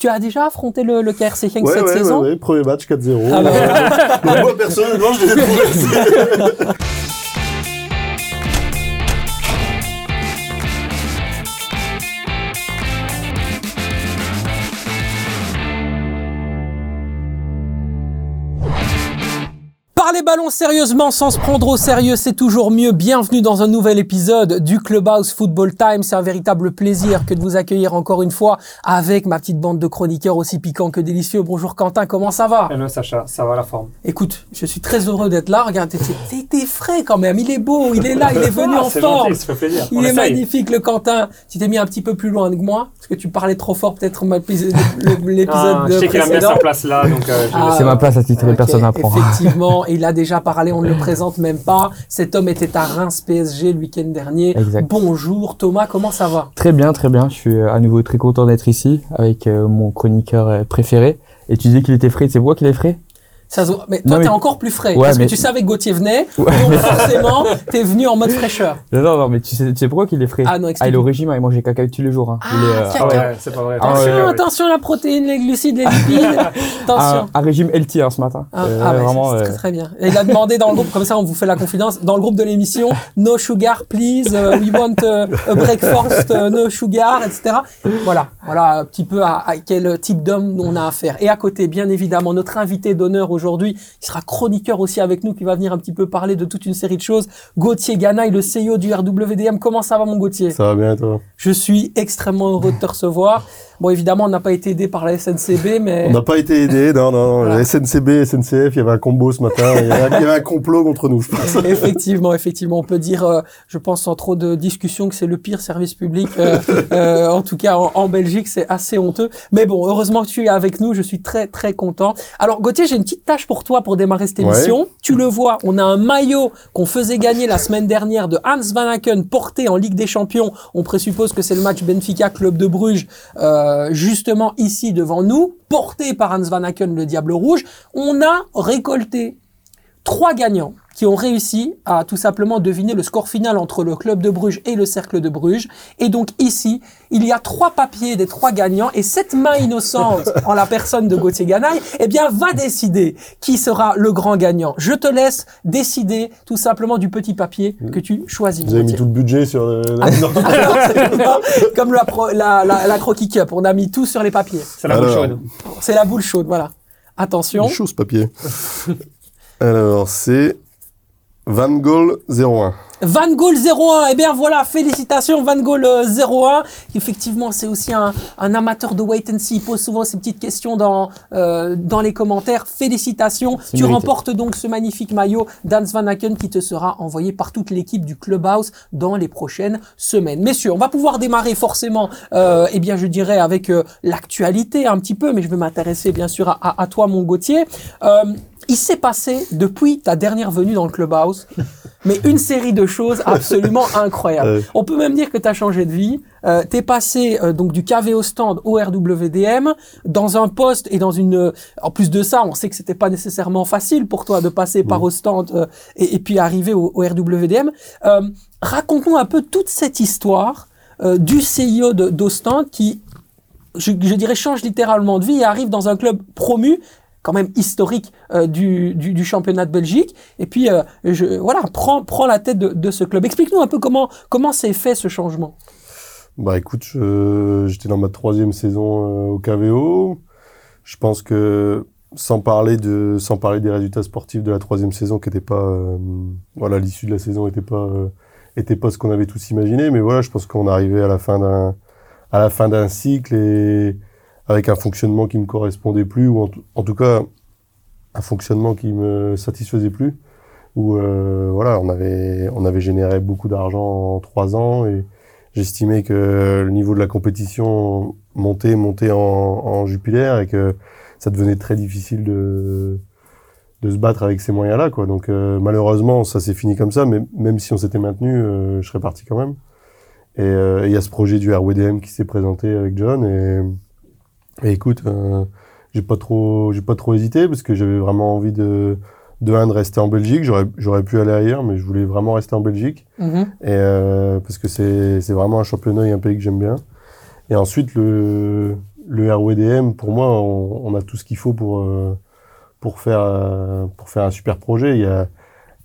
Tu as déjà affronté le, le KRC Genk Ouais, cette ouais, saison ouais, ouais, premier match 4-0. Ah bah, moi, personnellement, je l'ai ballon sérieusement sans se prendre au sérieux, c'est toujours mieux. Bienvenue dans un nouvel épisode du Clubhouse Football Time. C'est un véritable plaisir que de vous accueillir encore une fois avec ma petite bande de chroniqueurs aussi piquants que délicieux. Bonjour Quentin, comment ça va? Hello Sacha, ça va la forme Écoute, je suis très heureux d'être là. Regarde, t'es- frais quand même. Il est beau, il est là, il est venu Ah, en c'est forme. gentil, ça fait plaisir. Il On est essaye. magnifique, le Quentin. Tu t'es mis un petit peu plus loin que moi, parce que tu parlais trop fort, peut-être ma- l'épisode Ah, je sais qu'il a mis précédent. sa place là, donc euh, Ah, C'est ma place à titre Ok, personne n'apprend. Effectivement, il a déjà parlé, on ne le présente même pas. Cet homme était à Reims PSG le week-end dernier. Exact. Bonjour Thomas, comment ça va? Très bien, très bien. Je suis euh, à nouveau très content d'être ici avec euh, mon chroniqueur euh, préféré. Et tu disais qu'il était frais. C'est moi qui l'ai frais? Ça se voit. Mais toi, Non, mais- t'es encore plus frais. Ouais, parce mais- que tu savais que Gauthier venait, Ouais. donc forcément, t'es venu en mode fraîcheur. Non, non, non, mais tu sais, tu sais pourquoi qu'il est frais? Ah non, Ah, il explique. est au régime, hein, il mange des cacahuètes tous les jours. Hein. Ah, il est, euh, Ah ouais. c'est pas vrai. Ah Attention, ouais, ouais. attention, la protéine, les glucides, les lipides. attention. un, un régime healthy hein, ce matin. Ah, Euh, ah ouais, vraiment. euh, très, très bien. Et il a demandé dans le groupe, comme ça on vous fait la confidence, dans le groupe de l'émission, no sugar please, uh, we want uh, a breakfast, uh, no sugar, etc. Voilà, voilà un petit peu à, à quel type d'homme on a affaire. Et à côté, bien évidemment, notre invité d'honneur aujourd'hui, qui sera chroniqueur aussi avec nous, qui va venir un petit peu parler de toute une série de choses, Gauthier Ganaï, le CEO du RWDM. Comment ça va mon Gauthier? Ça va bien, toi? Je suis extrêmement heureux de te recevoir. Bon, évidemment, on n'a pas été aidé par la SNCB, mais... On n'a pas été aidé, non, non, non. Voilà. La SNCB, SNCF, il y avait un combo ce matin. Il y avait, il y avait un complot contre nous, je pense. effectivement, effectivement, on peut dire, euh, je pense sans trop de discussion, que c'est le pire service public. euh, euh, en tout cas, en, en Belgique, c'est assez honteux. Mais bon, heureusement que tu es avec nous. Je suis très très content. Alors Gauthier, j'ai une petite tâche pour toi pour démarrer cette Ouais. émission. Tu le vois, on a un maillot qu'on faisait gagner la semaine dernière de Hans Van Aken, porté en Ligue des Champions. On présuppose que c'est le match Benfica Club de Bruges, euh, justement ici devant nous, porté par Hans Van Aken, le Diable Rouge. On a récolté trois gagnants qui ont réussi à tout simplement deviner le score final entre le club de Bruges et le cercle de Bruges. Et donc ici, il y a trois papiers des trois gagnants et cette main innocente en la personne de Gauthier Ganaï, eh bien, va décider qui sera le grand gagnant. Je te laisse décider tout simplement du petit papier que tu choisis. Vous avez mis Gauthier. tout le budget sur le... Ah. Alors, c'est comme la, pro- la, la, la croquis cup, on a mis tout sur les papiers. C'est la boule chaude. C'est la boule chaude, voilà. Attention. Il est chaud, ce papier. Alors, c'est Van Gogh 01. Van Gogh 01, eh bien voilà, félicitations Van Gogh euh, 01. Effectivement, c'est aussi un, un amateur de wait and see. Il pose souvent ces petites questions dans, euh, dans les commentaires. Félicitations. Tu mérité. remportes donc ce magnifique maillot d'Hans Van Aken qui te sera envoyé par toute l'équipe du Clubhouse dans les prochaines semaines. Messieurs, on va pouvoir démarrer forcément, euh, eh bien je dirais avec euh, l'actualité un petit peu, mais je vais m'intéresser bien sûr à, à, à toi mon Gauthier. Il s'est passé depuis ta dernière venue dans le Clubhouse mais une série de choses absolument incroyables. On peut même dire que tu as changé de vie. Euh, tu es passé euh, donc du KV au stand au RWDM dans un poste et dans une euh, en plus de ça, on sait que c'était pas nécessairement facile pour toi de passer par au stand euh, et, et puis arriver au, au RWDM. Euh, Raconte-nous un peu toute cette histoire du CIO de d'Ostand qui je, je dirais change littéralement de vie et arrive dans un club promu quand même historique euh, du, du, championnat de Belgique. Et puis, euh, voilà, prends, prends la tête de, ce club. Explique-nous un peu comment comment s'est fait ce changement. Bah écoute, j'étais dans ma troisième saison euh, au KVO. Je pense que sans parler de sans parler des résultats sportifs de la troisième saison qui n'étaient pas voilà l'issue de la saison était pas était pas ce qu'on avait tous imaginé mais voilà je pense qu'on arrivait à la fin d'un à la fin d'un cycle et avec un fonctionnement qui me correspondait plus ou en, tout- cas un fonctionnement qui me satisfaisait plus où euh, voilà on avait on avait généré beaucoup d'argent en trois ans et j'estimais que le niveau de la compétition montait, montait en, en jupilaire et que ça devenait très difficile de, de se battre avec ces moyens-là, quoi. Donc, euh, malheureusement, ça s'est fini comme ça, mais même si on s'était maintenu, euh, je serais parti quand même. Et euh, il y a ce projet du RWDM qui s'est présenté avec John et, et écoute, euh, j'ai pas trop, j'ai pas trop hésité parce que j'avais vraiment envie de, de un, de rester en Belgique. J'aurais, j'aurais pu aller ailleurs, mais je voulais vraiment rester en Belgique. Mhm. Et euh, parce que c'est c'est vraiment un championnat et un pays que j'aime bien. Et ensuite le le RWDM, pour moi, on, on a tout ce qu'il faut pour, euh, pour, faire, euh, pour faire un super projet. Il y a,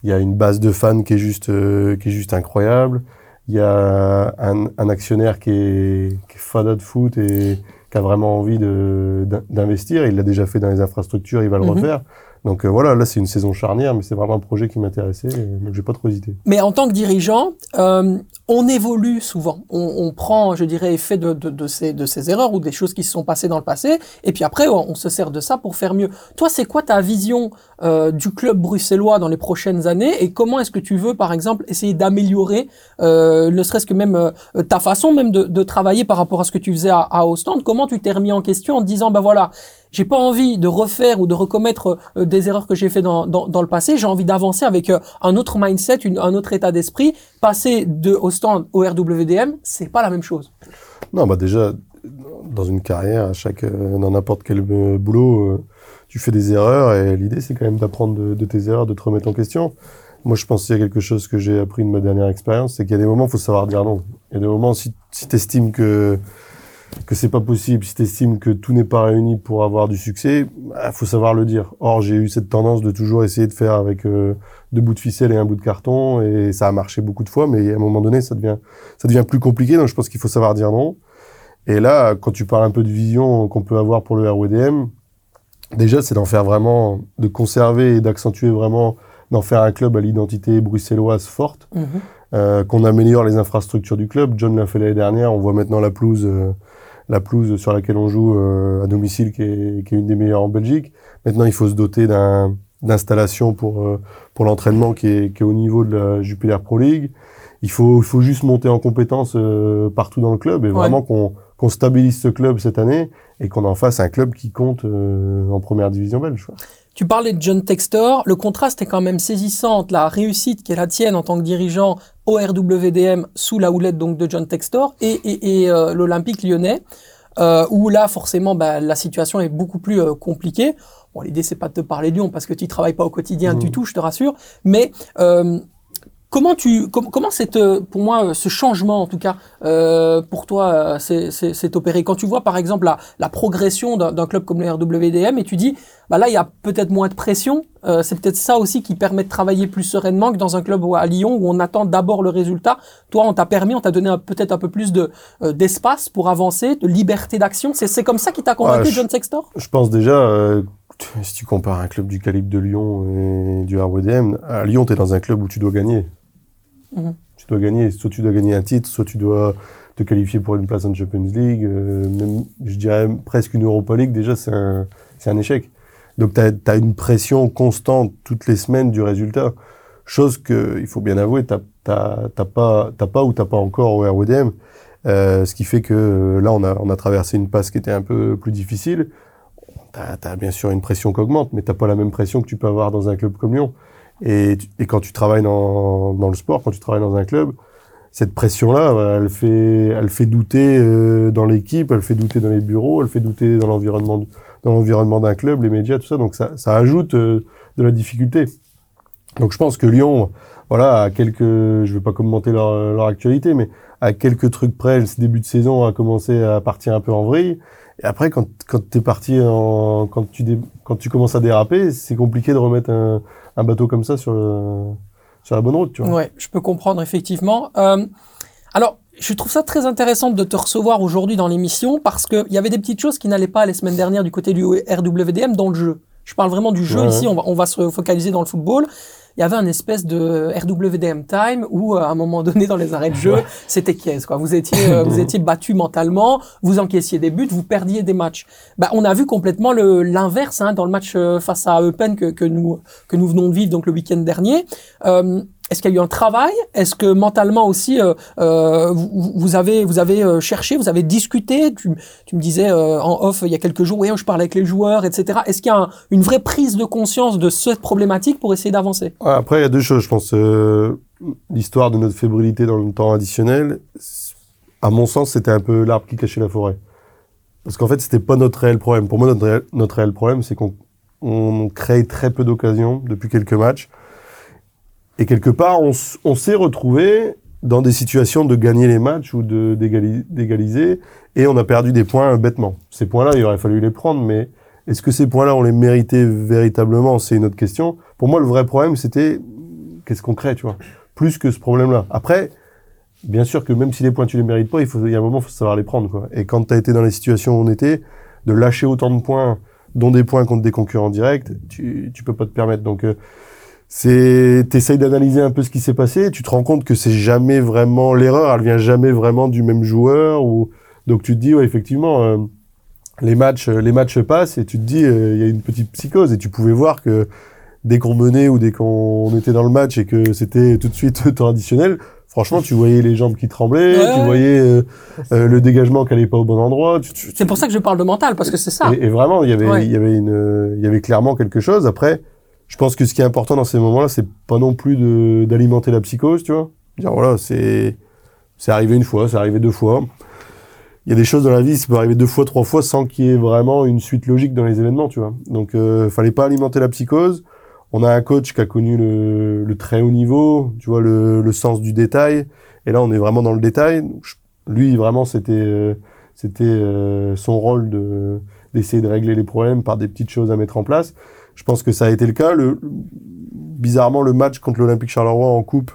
il y a une base de fans qui est juste, euh, qui est juste incroyable. Il y a un, un actionnaire qui est, qui est fada de foot et qui a vraiment envie d'investir. Il l'a déjà fait dans les infrastructures, il va le Mhm. refaire. Donc euh, voilà, là c'est une saison charnière, mais c'est vraiment un projet qui m'intéressait, donc j'ai pas trop hésité. Mais en tant que dirigeant, euh, on évolue souvent. On, on prend, je dirais, effet de, de, de, ces, de ces erreurs ou des choses qui se sont passées dans le passé, et puis après, on, se sert de ça pour faire mieux. Toi, c'est quoi ta vision euh, du club bruxellois dans les prochaines années, et comment est-ce que tu veux, par exemple, essayer d'améliorer, euh, ne serait-ce que même euh, ta façon même de, de travailler par rapport à ce que tu faisais à, à Ostende? Comment tu t'es remis en question en te disant, bah voilà, j'ai pas envie de refaire ou de recommettre euh, des erreurs que j'ai fait dans, dans, le passé. J'ai envie d'avancer avec euh, un autre mindset, un autre état d'esprit. Passer de au stand au RWDM, c'est pas la même chose. Non, bah déjà, dans une carrière, à chaque, euh, dans n'importe quel boulot, tu fais des erreurs et l'idée c'est quand même d'apprendre de, de tes erreurs, de te remettre en question. Moi, je pense qu'il y a quelque chose que j'ai appris de ma dernière expérience, c'est qu'il y a des moments, il faut savoir dire non. Il y a des moments, si, si tu estimes que que c'est pas possible, si tu estimes que tout n'est pas réuni pour avoir du succès, il faut savoir le dire. Or, j'ai eu cette tendance de toujours essayer de faire avec euh, deux bouts de ficelle et un bout de carton, et ça a marché beaucoup de fois, mais à un moment donné, ça devient, ça devient plus compliqué, donc je pense qu'il faut savoir dire non. Et là, quand tu parles un peu de vision qu'on peut avoir pour le RWDM, déjà, c'est d'en faire vraiment, de conserver et d'accentuer vraiment, d'en faire un club à l'identité bruxelloise forte, euh, qu'on améliore les infrastructures du club. John l'a fait l'année dernière, on voit maintenant la pelouse, euh, la pelouse sur laquelle on joue euh, à domicile, qui est, qui est une des meilleures en Belgique. Maintenant, il faut se doter d'un d'installation pour euh, pour l'entraînement qui est, qui est au niveau de la Jupiler Pro League. Il faut il faut juste monter en compétences euh, partout dans le club et Ouais. vraiment qu'on qu'on stabilise ce club cette année et qu'on en fasse un club qui compte euh, en première division belge. quoi. Tu parlais de John Textor. Le contraste est quand même saisissant entre la réussite qui est la tienne en tant que dirigeant au RWDM sous la houlette donc de John Textor et, et, et euh, l'Olympique lyonnais. Euh, où là forcément bah, la situation est beaucoup plus euh, compliquée. Bon, l'idée c'est pas de te parler de Lyon parce que tu travailles pas au quotidien Mhm. du tout, je te rassure. Mais comment tu com- comment c'est euh, pour moi euh, ce changement en tout cas euh, pour toi c'est opéré? Quand tu vois par exemple la, la progression d'un club comme le RWDM et tu dis bah là il y a peut-être moins de pression euh, c'est peut-être ça aussi qui permet de travailler plus sereinement que dans un club à Lyon où on attend d'abord le résultat. Toi on t'a permis on t'a donné peut-être un peu plus de euh, d'espace pour avancer de liberté d'action. C'est comme ça qui t'a convaincu je- John Sextor? Je pense déjà, si tu compares un club du calibre de Lyon et du RWDM, à Lyon, tu es dans un club où tu dois gagner. Mhm. Tu dois gagner, soit tu dois gagner un titre, soit tu dois te qualifier pour une place en Champions League, euh, même, je dirais presque une Europa League, déjà c'est un, échec. Donc tu as, une pression constante toutes les semaines du résultat. Chose que, il faut bien avouer, t'as pas, pas ou t'as pas encore au RWDM. Euh, ce qui fait que euh, là, on a, on a traversé une passe qui était un peu plus difficile. T'as as bien sûr une pression qui augmente, mais t'as pas la même pression que tu peux avoir dans un club comme Lyon. Et, tu- quand tu travailles dans, le sport, quand tu travailles dans un club, cette pression-là, elle fait, elle fait douter euh, dans l'équipe, elle fait douter dans les bureaux, elle fait douter dans l'environnement, dans l'environnement d'un club, les médias, tout ça. Donc ça, ajoute euh, de la difficulté. Donc je pense que Lyon, voilà, à quelques, je vais pas commenter leur, leur actualité, mais à quelques trucs près, ce début de saison a commencé à partir un peu en vrille. Et après, quand, quand t'es parti en, quand tu dé- quand tu commences à déraper, c'est compliqué de remettre un, un bateau comme ça sur le, sur la bonne route, tu vois. Ouais, je peux comprendre effectivement. Euh, alors, je trouve ça très intéressant de te recevoir aujourd'hui dans l'émission parce qu'il y avait des petites choses qui n'allaient pas les semaines dernières du côté du RWDM dans le jeu. Je parle vraiment du jeu Ouais, ici, ouais. on va, on va se focaliser dans le football. Il y avait un espèce de RWDM time où, euh, à un moment donné, dans les arrêts de jeu, c'était caisse, quoi. Vous étiez, euh, vous étiez battu mentalement, vous encaissiez des buts, vous perdiez des matchs. Bah, on a vu complètement le, l'inverse, hein, dans le match euh, face à Eupen que, que nous, que nous venons de vivre, donc le week-end dernier. Euh, est-ce qu'il y a eu un travail? Est-ce que mentalement aussi, euh, euh, vous, avez, vous avez euh, cherché, vous avez discuté? Tu, me disais en off il y a quelques jours, ouais, je parlais avec les joueurs, etc. Est-ce qu'il y a un- une vraie prise de conscience de cette problématique pour essayer d'avancer? Après, il y a deux choses, je pense. L'histoire de notre fébrilité dans le temps additionnel, à mon sens, c'était un peu l'arbre qui cachait la forêt. Parce qu'en fait, c'était pas notre réel problème. Pour moi, notre réel, problème, c'est qu'on on crée très peu d'occasions depuis quelques matchs. Et quelque part, on, s'est retrouvé dans des situations de gagner les matchs ou d'égaliser, et on a perdu des points euh, bêtement. Ces points-là, il aurait fallu les prendre, mais est-ce que ces points-là, on les méritait véritablement? C'est une autre question. Pour moi, le vrai problème, c'était qu'est-ce qu'on crée, tu vois, plus que ce problème-là. Après, bien sûr que même si les points tu les mérites pas, il faut, il y a un moment, il faut savoir les prendre, quoi. Et quand tu as été dans les situations où on était, de lâcher autant de points, dont des points contre des concurrents directs, tu, tu peux pas te permettre. Donc, euh, c'est, t'essayes d'analyser un peu ce qui s'est passé, tu te rends compte que c'est jamais vraiment l'erreur, elle vient jamais vraiment du même joueur ou, donc tu te dis, ouais, effectivement, euh, les matchs, les matchs passent et tu te dis, euh, il y a une petite psychose et tu pouvais voir que dès qu'on menait ou dès qu'on était dans le match et que c'était tout de suite temps additionnel, franchement, tu voyais les jambes qui tremblaient, Ouais, tu voyais euh, euh, le dégagement qui allait pas au bon endroit. C'est pour ça que je parle de mental, parce que c'est ça. et, et vraiment, il y avait, Ouais. il y avait une, il y avait clairement quelque chose. Après, je pense que ce qui est important dans ces moments-là, c'est pas non plus d'alimenter la psychose, tu vois. Dire voilà, c'est, c'est arrivé une fois, c'est arrivé deux fois. Il y a des choses dans la vie, ça peut arriver deux fois, trois fois, sans qu'il y ait vraiment une suite logique dans les événements, tu vois. Donc, euh, fallait pas alimenter la psychose. On a un coach qui a connu le, très haut niveau, tu vois, le, le sens du détail. Et là, on est vraiment dans le détail. Lui, vraiment, c'était, euh, c'était euh, son rôle de d'essayer de régler les problèmes par des petites choses à mettre en place. Je pense que ça a été le cas. Le, bizarrement, le match contre l'Olympique Charleroi en coupe,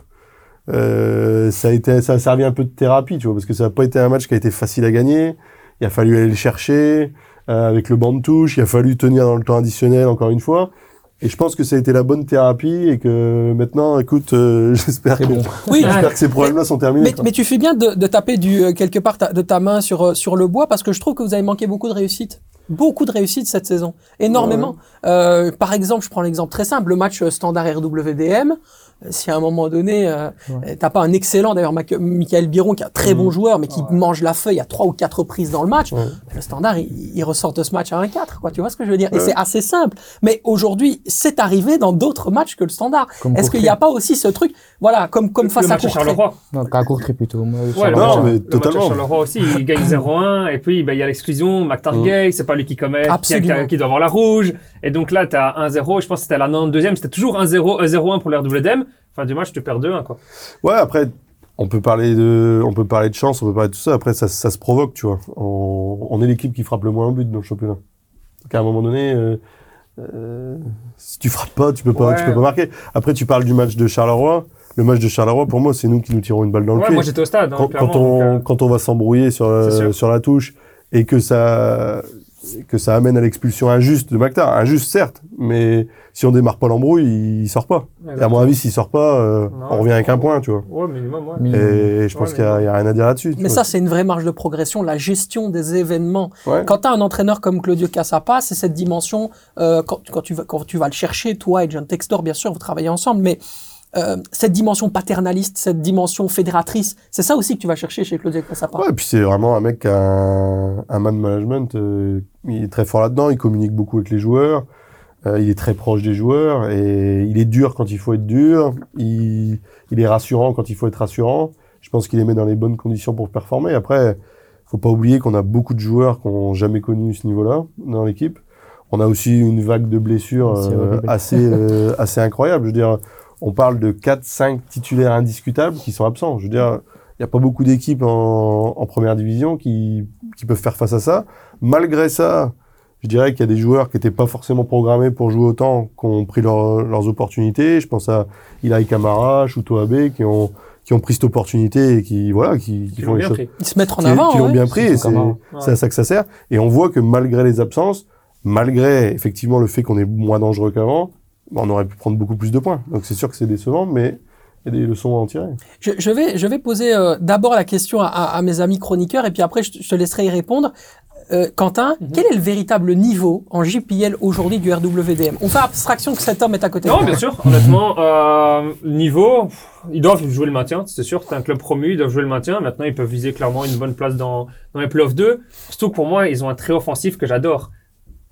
euh, ça a été, ça a servi un peu de thérapie, tu vois, parce que ça n'a pas été un match qui a été facile à gagner. Il a fallu aller le chercher euh, avec le banc de touche. Il a fallu tenir dans le temps additionnel encore une fois. Et je pense que ça a été la bonne thérapie et que maintenant, écoute, euh, j'espère que, bon. Oui, j'espère que ces problèmes-là sont terminés. Mais, tu fais bien de, de taper du euh, quelque part ta- de ta main sur euh, sur le bois parce que je trouve que vous avez manqué beaucoup de réussite, beaucoup de réussite cette saison, énormément. Euh, par exemple, je prends l'exemple très simple, le match euh, standard RWDM. Euh, Si à un moment donné, euh, Ouais. t'as pas un excellent, d'ailleurs, Michael Biron, qui est un très bon joueur, mais qui Ouais. mange la feuille à trois ou quatre reprises dans le match, Ouais. le standard, il, il ressort de ce match à 1-4, quoi. Tu vois ce que je veux dire? Et c'est assez simple. Mais aujourd'hui, c'est arrivé dans d'autres matchs que le standard. Est-ce qu'il n'y a pas aussi ce truc, voilà, comme comme face le à match à Courtrai? Charleroi. Non, qu'à Courtrai plutôt. Moi, Ouais, le non, mais le match totalement. à Charleroi aussi, il gagne 0-1 et puis ben, il y a l'exclusion, McTargay, c'est pas lui qui commet, qui, qui- qui doit avoir la rouge. Et donc là, t'as 1-0, je pense que c'était à la 92e, c'était toujours 1-0, 0-1 pour l'RWDM. Fin du match, tu perds 2-1 quoi. Ouais, après, on peut parler de, on peut parler de chance, on peut parler de tout ça. Après, ça, ça se provoque, tu vois. On, on est l'équipe qui frappe le moins un but dans le championnat. Donc, à un moment donné, euh, euh, si tu frappes pas, tu peux pas, Ouais. tu peux pas marquer. Après, tu parles du match de Charleroi. Le match de Charleroi, pour moi, c'est nous qui nous tirons une balle dans le pied. moi j'étais au stade, hein, quand, quand on, donc, euh, quand on va s'embrouiller sur, sur la touche et que ça, que ça amène à l'expulsion injuste de Maktar. Injuste, certes, mais si on démarre pas l'embrouille, il sort pas. Et à mon avis, s'il sort pas, euh, Non, on revient avec un point, tu vois. Ouais, minimum, ouais. minimum. Et je pense Ouais, qu'il y, a- il y a rien à dire là-dessus. Mais ça, c'est une vraie marge de progression, la gestion des événements. Ouais. Quand tu as un entraîneur comme Claudio Cassapa, c'est cette dimension, euh, quand, quand, tu vas, quand tu vas le chercher, toi et John Textor, bien sûr, vous travaillez ensemble, mais euh, cette dimension paternaliste, cette dimension fédératrice, c'est ça aussi que tu vas chercher chez Claudio Cassapa. Ouais, et puis c'est vraiment un mec qui a un, un man management. euh, il est très fort là-dedans. Il communique beaucoup avec les joueurs. euh, il est très proche des joueurs et il est dur quand il faut être dur. Il, il est rassurant quand il faut être rassurant. Je pense qu'il les met dans les bonnes conditions pour performer. Après, faut pas oublier qu'on a beaucoup de joueurs qui ont jamais connu ce niveau-là dans l'équipe. On a aussi une vague de blessures euh, assez euh, assez incroyable. Je veux dire, on parle de 4 5 titulaires indiscutables qui sont absents. Je veux dire, il n'y a pas beaucoup d'équipes en, en première division qui, qui peuvent faire face à ça. Malgré ça, je dirais qu'il y a des joueurs qui n'étaient pas forcément programmés pour jouer autant, qui ont pris leur- leurs opportunités. Je pense à Ilaï Kamara, Shuto Abe, qui ont, qui ont pris cette opportunité et qui, voilà, qui, font les bien choses pris. Ils se mettent en avant. qui l'ont ouais. bien pris et c'est. Ouais. à ça que ça sert. Et on voit que malgré les absences, malgré effectivement le fait qu'on est moins dangereux qu'avant, on aurait pu prendre beaucoup plus de points. Donc c'est sûr que c'est décevant, mais il y a des leçons à en tirer. Je, je vais, je vais poser euh, d'abord la question à, mes amis chroniqueurs et puis après je, te- je te laisserai y répondre. Euh, Quentin, Mhm. quel est le véritable niveau en JPL aujourd'hui du RWDM On fait abstraction que cet homme est à côté. de Non, bien sûr. Honnêtement, euh, niveau, ils doivent jouer le maintien, c'est sûr. C'est un club promu, ils doivent jouer le maintien. Maintenant, ils peuvent viser clairement une bonne place dans, dans les playoffs 2. Surtout que pour moi, ils ont un trait offensif que j'adore.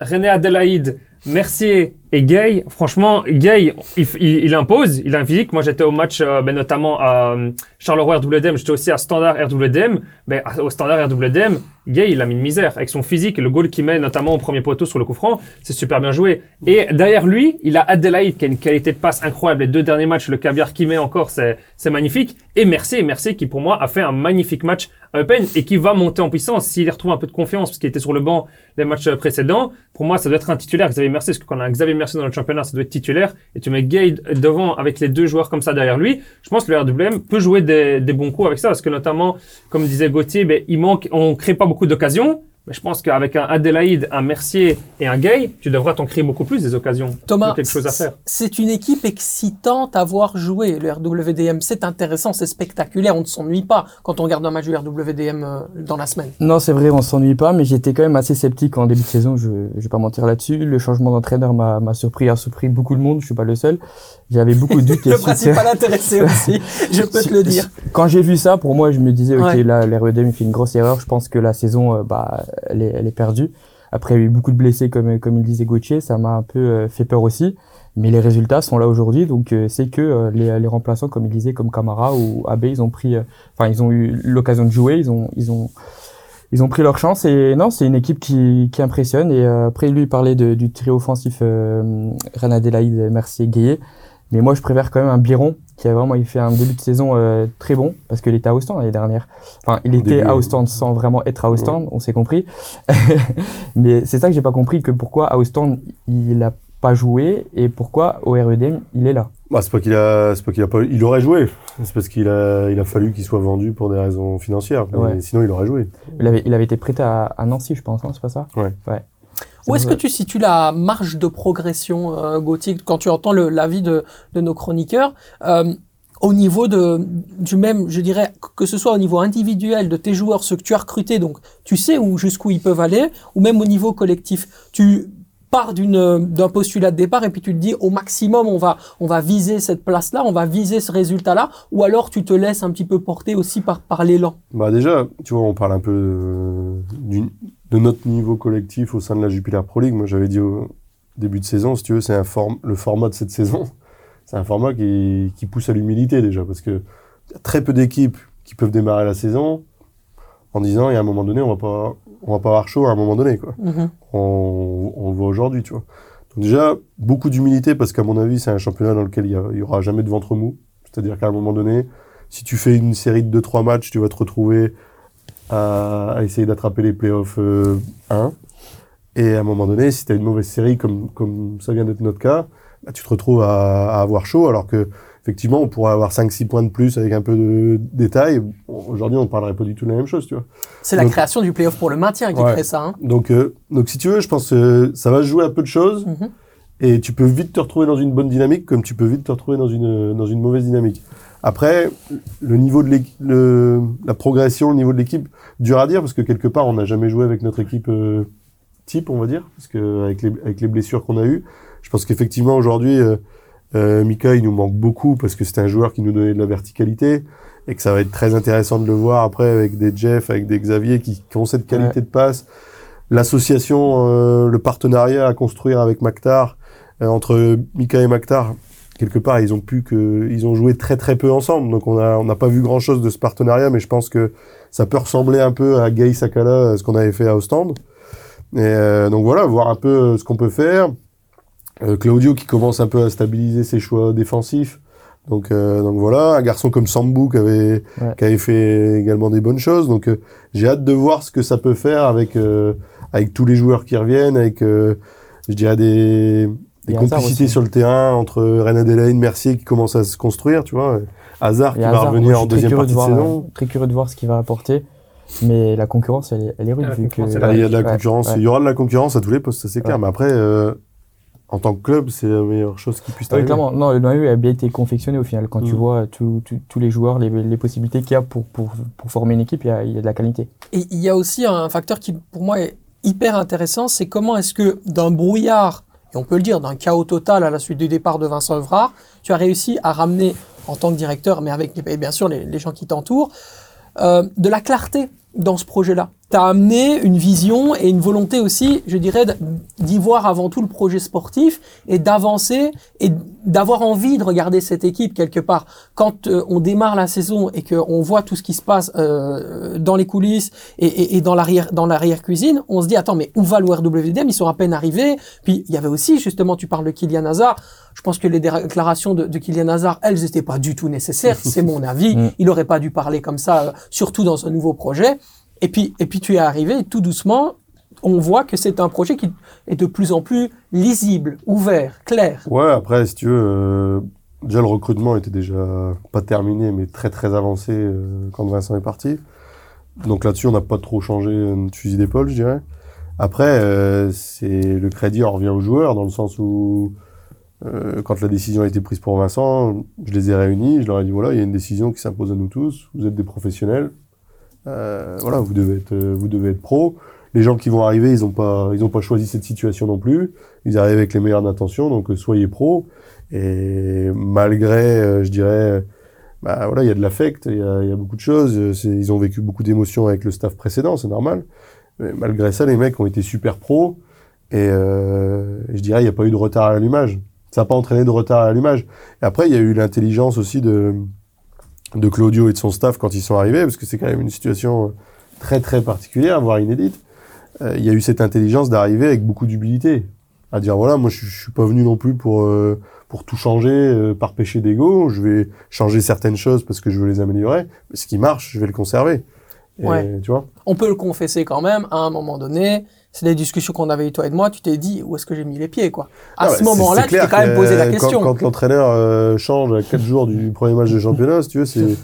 René Adelaide, Mercier, Et Gay, franchement, Gay, il, il, il impose, il a un physique. Moi, j'étais au match, euh, ben, notamment à euh, Charleroi RWDM, j'étais aussi à Standard RWDM. Ben, au Standard RWDM, Gay, il a mis une misère. Avec son physique le goal qu'il met, notamment au premier poteau sur le coup franc, c'est super bien joué. Et derrière lui, il a Adelaide qui a une qualité de passe incroyable. Les deux derniers matchs, le caviar qu'il met encore, c'est, magnifique. Et Mercier, Mercier qui pour moi a fait un magnifique match à Eupen et qui va monter en puissance s'il retrouve un peu de confiance parce qu'il était sur le banc les matchs précédents. Pour moi, ça doit être un titulaire, Xavier Mercier, parce que quand on a Xavier Mercier dans le championnat, ça doit être titulaire. Et tu mets Gay devant avec les deux joueurs comme ça derrière lui. Je pense que le RWM peut jouer des, des bons coups avec ça parce que notamment, comme disait Gauthier, ben, il manque, on crée pas beaucoup d'occasions. Mais je pense qu'avec un Adélaïde, un Mercier et un Gay, tu devras t'en créer beaucoup plus des occasions. Thomas, quelque chose à faire. c'est une équipe excitante à voir jouer, le RWDM. C'est intéressant, c'est spectaculaire, on ne s'ennuie pas quand on regarde un match du RWDM euh, dans la semaine. Non, c'est vrai, on s'ennuie pas, mais j'étais quand même assez sceptique en début de saison, je, je vais pas mentir là-dessus. Le changement d'entraîneur m'a surpris, a surpris beaucoup de monde, je suis pas le seul. J'avais beaucoup de doutes. Le principal intéressé aussi, je peux te le dire. Quand j'ai vu ça, pour moi, je me disais, ok, Ouais. là, l'REDM fait une grosse erreur. Je pense que la saison, euh, bah, elle est, elle est perdue. Après, il y a eu beaucoup de blessés, comme, comme il disait Gauthier. Ça m'a un peu euh, fait peur aussi. Mais les résultats sont là aujourd'hui. Donc, euh, c'est que euh, les, les remplaçants, comme il disait, comme Camara ou Abbé, ils ont pris, euh, enfin, ils ont eu l'occasion de jouer. Ils ont, ils ont, ils ont pris leur chance. Et non, c'est une équipe qui, qui impressionne. Et euh, après, lui, il parlait de, du trio offensif euh, Reine Adélaïde, Mercier, Guillet. Mais moi, je préfère quand même un Biron qui a vraiment il fait un début de saison euh, très bon parce qu'il était à Ostend l'année dernière. Enfin, il était début, à. Ostend sans vraiment être à Ostend, on s'est compris. Mais c'est ça que j'ai pas compris que pourquoi à Ostend il a pas joué et pourquoi au REDM il est là. Bah, c'est pas qu'il a, c'est pas qu'il a pas, il aurait joué. C'est parce qu'il a, il a fallu qu'il soit vendu pour des raisons financières. Ouais. Sinon, il aurait joué. Il avait, il avait été prêté à, à Nancy, je pense, hein, c'est pas ça? Ouais. Ouais. Où est-ce que tu situes la marge de progression, euh, Gauthier, quand tu entends l'avis de, nos chroniqueurs euh, au niveau de, du même, je dirais, que ce soit au niveau individuel de tes joueurs, ceux que tu as recrutés, donc tu sais où jusqu'où ils peuvent aller, ou même au niveau collectif. Tu pars d'une d'un postulat de départ et puis tu te dis au maximum on va on va viser cette place là on va viser ce résultat là ou alors tu te laisses un petit peu porter aussi par par l'élan? Bah déjà, tu vois, on parle un peu de, du- de notre niveau collectif au sein de la Jupiler Pro League. Moi, j'avais dit au début de saison, si tu veux, c'est un form, le format de cette saison. C'est un format qui, qui pousse à l'humilité déjà, parce que y a très peu d'équipes qui peuvent démarrer la saison en disant, il y a un moment donné, on va pas, on va pas avoir chaud à un moment donné, quoi. Mhm. On, on le voit aujourd'hui, tu vois. Donc déjà, beaucoup d'humilité, parce qu'à mon avis, c'est un championnat dans lequel il y, y aura jamais de ventre mou. C'est-à-dire qu'à un moment donné, si tu fais une série de 2-3 matchs, tu vas te retrouver à, à essayer d'attraper les playoffs euh, 1. Et à un moment donné, si tu as une mauvaise série, comme, comme ça vient d'être notre cas, bah, tu te retrouves à, à avoir chaud, alors que effectivement, on pourrait avoir 5-6 points de plus avec un peu de détail. Aujourd'hui, on ne parlerait pas du tout de la même chose, tu vois. c'est la création du playoff pour le maintien qui Ouais. crée ça hein. Donc, euh, donc si tu veux, je pense que ça va jouer à peu de choses. Mhm. Et tu peux vite te retrouver dans une bonne dynamique, comme tu peux vite te retrouver dans une, dans une mauvaise dynamique. Après, le niveau de le, la progression, le niveau de l'équipe, dur à dire, parce que quelque part, on n'a jamais joué avec notre équipe euh, type, on va dire, parce que avec les, avec les blessures qu'on a eues, je pense qu'effectivement, aujourd'hui, euh, euh, Mika, il nous manque beaucoup, parce que c'était un joueur qui nous donnait de la verticalité, et que ça va être très intéressant de le voir après avec des Jeff, avec des Xavier qui, qui ont cette qualité de passe. L'association, euh, le partenariat à construire avec Maktar, euh, entre Mika et Maktar, quelque part, ils ont pu que, ils ont joué très très peu ensemble. Donc on a, on n'a pas vu grand chose de ce partenariat, mais je pense que ça peut ressembler un peu à Gay Sakala, euh, ce qu'on avait fait à Ostend. Et euh, donc voilà, voir un peu euh, ce qu'on peut faire. Euh, Claudio qui commence un peu à stabiliser ses choix défensifs. Donc, euh, donc voilà, un garçon comme Sambou qui avait, Ouais. qui avait fait également des bonnes choses. Donc euh, j'ai hâte de voir ce que ça peut faire avec, euh, avec tous les joueurs qui reviennent, avec, euh, je dirais, des, des complicités sur le terrain entre Reine Adélaïde, Mercier qui commence à se construire, tu vois. Hazard qui va moi, revenir en deuxième partie de, de voir, saison. euh, Très curieux de voir ce qu'il va apporter. Mais la concurrence, elle est, elle est rude. Vu que, Ah, il y a de la Ouais, concurrence, ouais. il y aura de la concurrence à tous les postes, ça c'est clair. Ouais. Mais après, euh, en tant que club, c'est la meilleure chose qui puisse arriver. clairement. Non, le noyau a bien été confectionné au final. Quand tu Mm. vois tous les joueurs, les, les possibilités qu'il y a pour, pour, pour former une équipe, il y a, il y a de la qualité. Et il y a aussi un facteur qui, pour moi, est hyper intéressant, c'est comment est-ce que d'un brouillard, on peut le dire, d'un chaos total à la suite du départ de Vincent Evrard, tu as réussi à ramener, en tant que directeur, mais avec bien sûr les, les gens qui t'entourent, euh, de la clarté dans ce projet-là. Tu as amené une vision et une volonté aussi, je dirais, d'y voir avant tout le projet sportif et d'avancer et d'avoir envie de regarder cette équipe quelque part. Quand euh, on démarre la saison et qu'on voit tout ce qui se passe euh, dans les coulisses et, et, et dans l'arrière dans l'arrière cuisine, on se dit attends mais où va le RWDM Ils sont à peine arrivés. Puis il y avait aussi justement, tu parles de Kylian Hazard. Je pense que les déclarations de, de Kylian Hazard, elles n'étaient pas du tout nécessaires. C'est mon avis. Mm. Il aurait pas dû parler comme ça, euh, surtout dans un nouveau projet. Et puis, et puis tu es arrivé tout doucement, on voit que c'est un projet qui est de plus en plus lisible, ouvert, clair. Ouais, après, si tu veux, euh, déjà le recrutement était déjà pas terminé, mais très très avancé euh, quand Vincent est parti. Donc là-dessus, on n'a pas trop changé euh, notre fusil d'épaule, je dirais. Après, euh, c'est le crédit en revient aux joueurs, dans le sens où euh, quand la décision a été prise pour Vincent, je les ai réunis, je leur ai dit voilà, il y a une décision qui s'impose à nous tous. Vous êtes des professionnels, euh, voilà, vous devez être, euh, vous devez être pro. Les gens qui vont arriver, ils n'ont pas, ils ont pas choisi cette situation non plus. Ils arrivent avec les meilleures intentions, donc euh, soyez pro. Et malgré, euh, je dirais, bah voilà, il y a de l'affect, il y a, beaucoup de choses. euh, Ils ont vécu beaucoup d'émotions avec le staff précédent, c'est normal. Mais malgré ça, les mecs ont été super pros. Et euh, je dirais, il n'y a pas eu de retard à l'allumage. Ça n'a pas entraîné de retard à l'allumage. Et après, il y a eu l'intelligence aussi de, de Claudio et de son staff quand ils sont arrivés, parce que c'est quand même une situation très très particulière, voire inédite. Euh, il y a eu cette intelligence d'arriver avec beaucoup d'humilité, à dire voilà, moi je, je suis pas venu non plus pour euh, pour tout changer euh, par péché d'ego. Je vais changer certaines choses parce que je veux les améliorer. Mais ce qui marche, je vais le conserver. Et, Ouais. Tu vois On peut le confesser quand même, à un moment donné, c'est les discussions qu'on avait eu toi et moi, tu t'es dit où est-ce que j'ai mis les pieds quoi? À ce moment-là, tu t'es quand même posé la question. Quand, quand l'entraîneur euh, change à 4 jours du premier match de championnat, si tu veux, c'est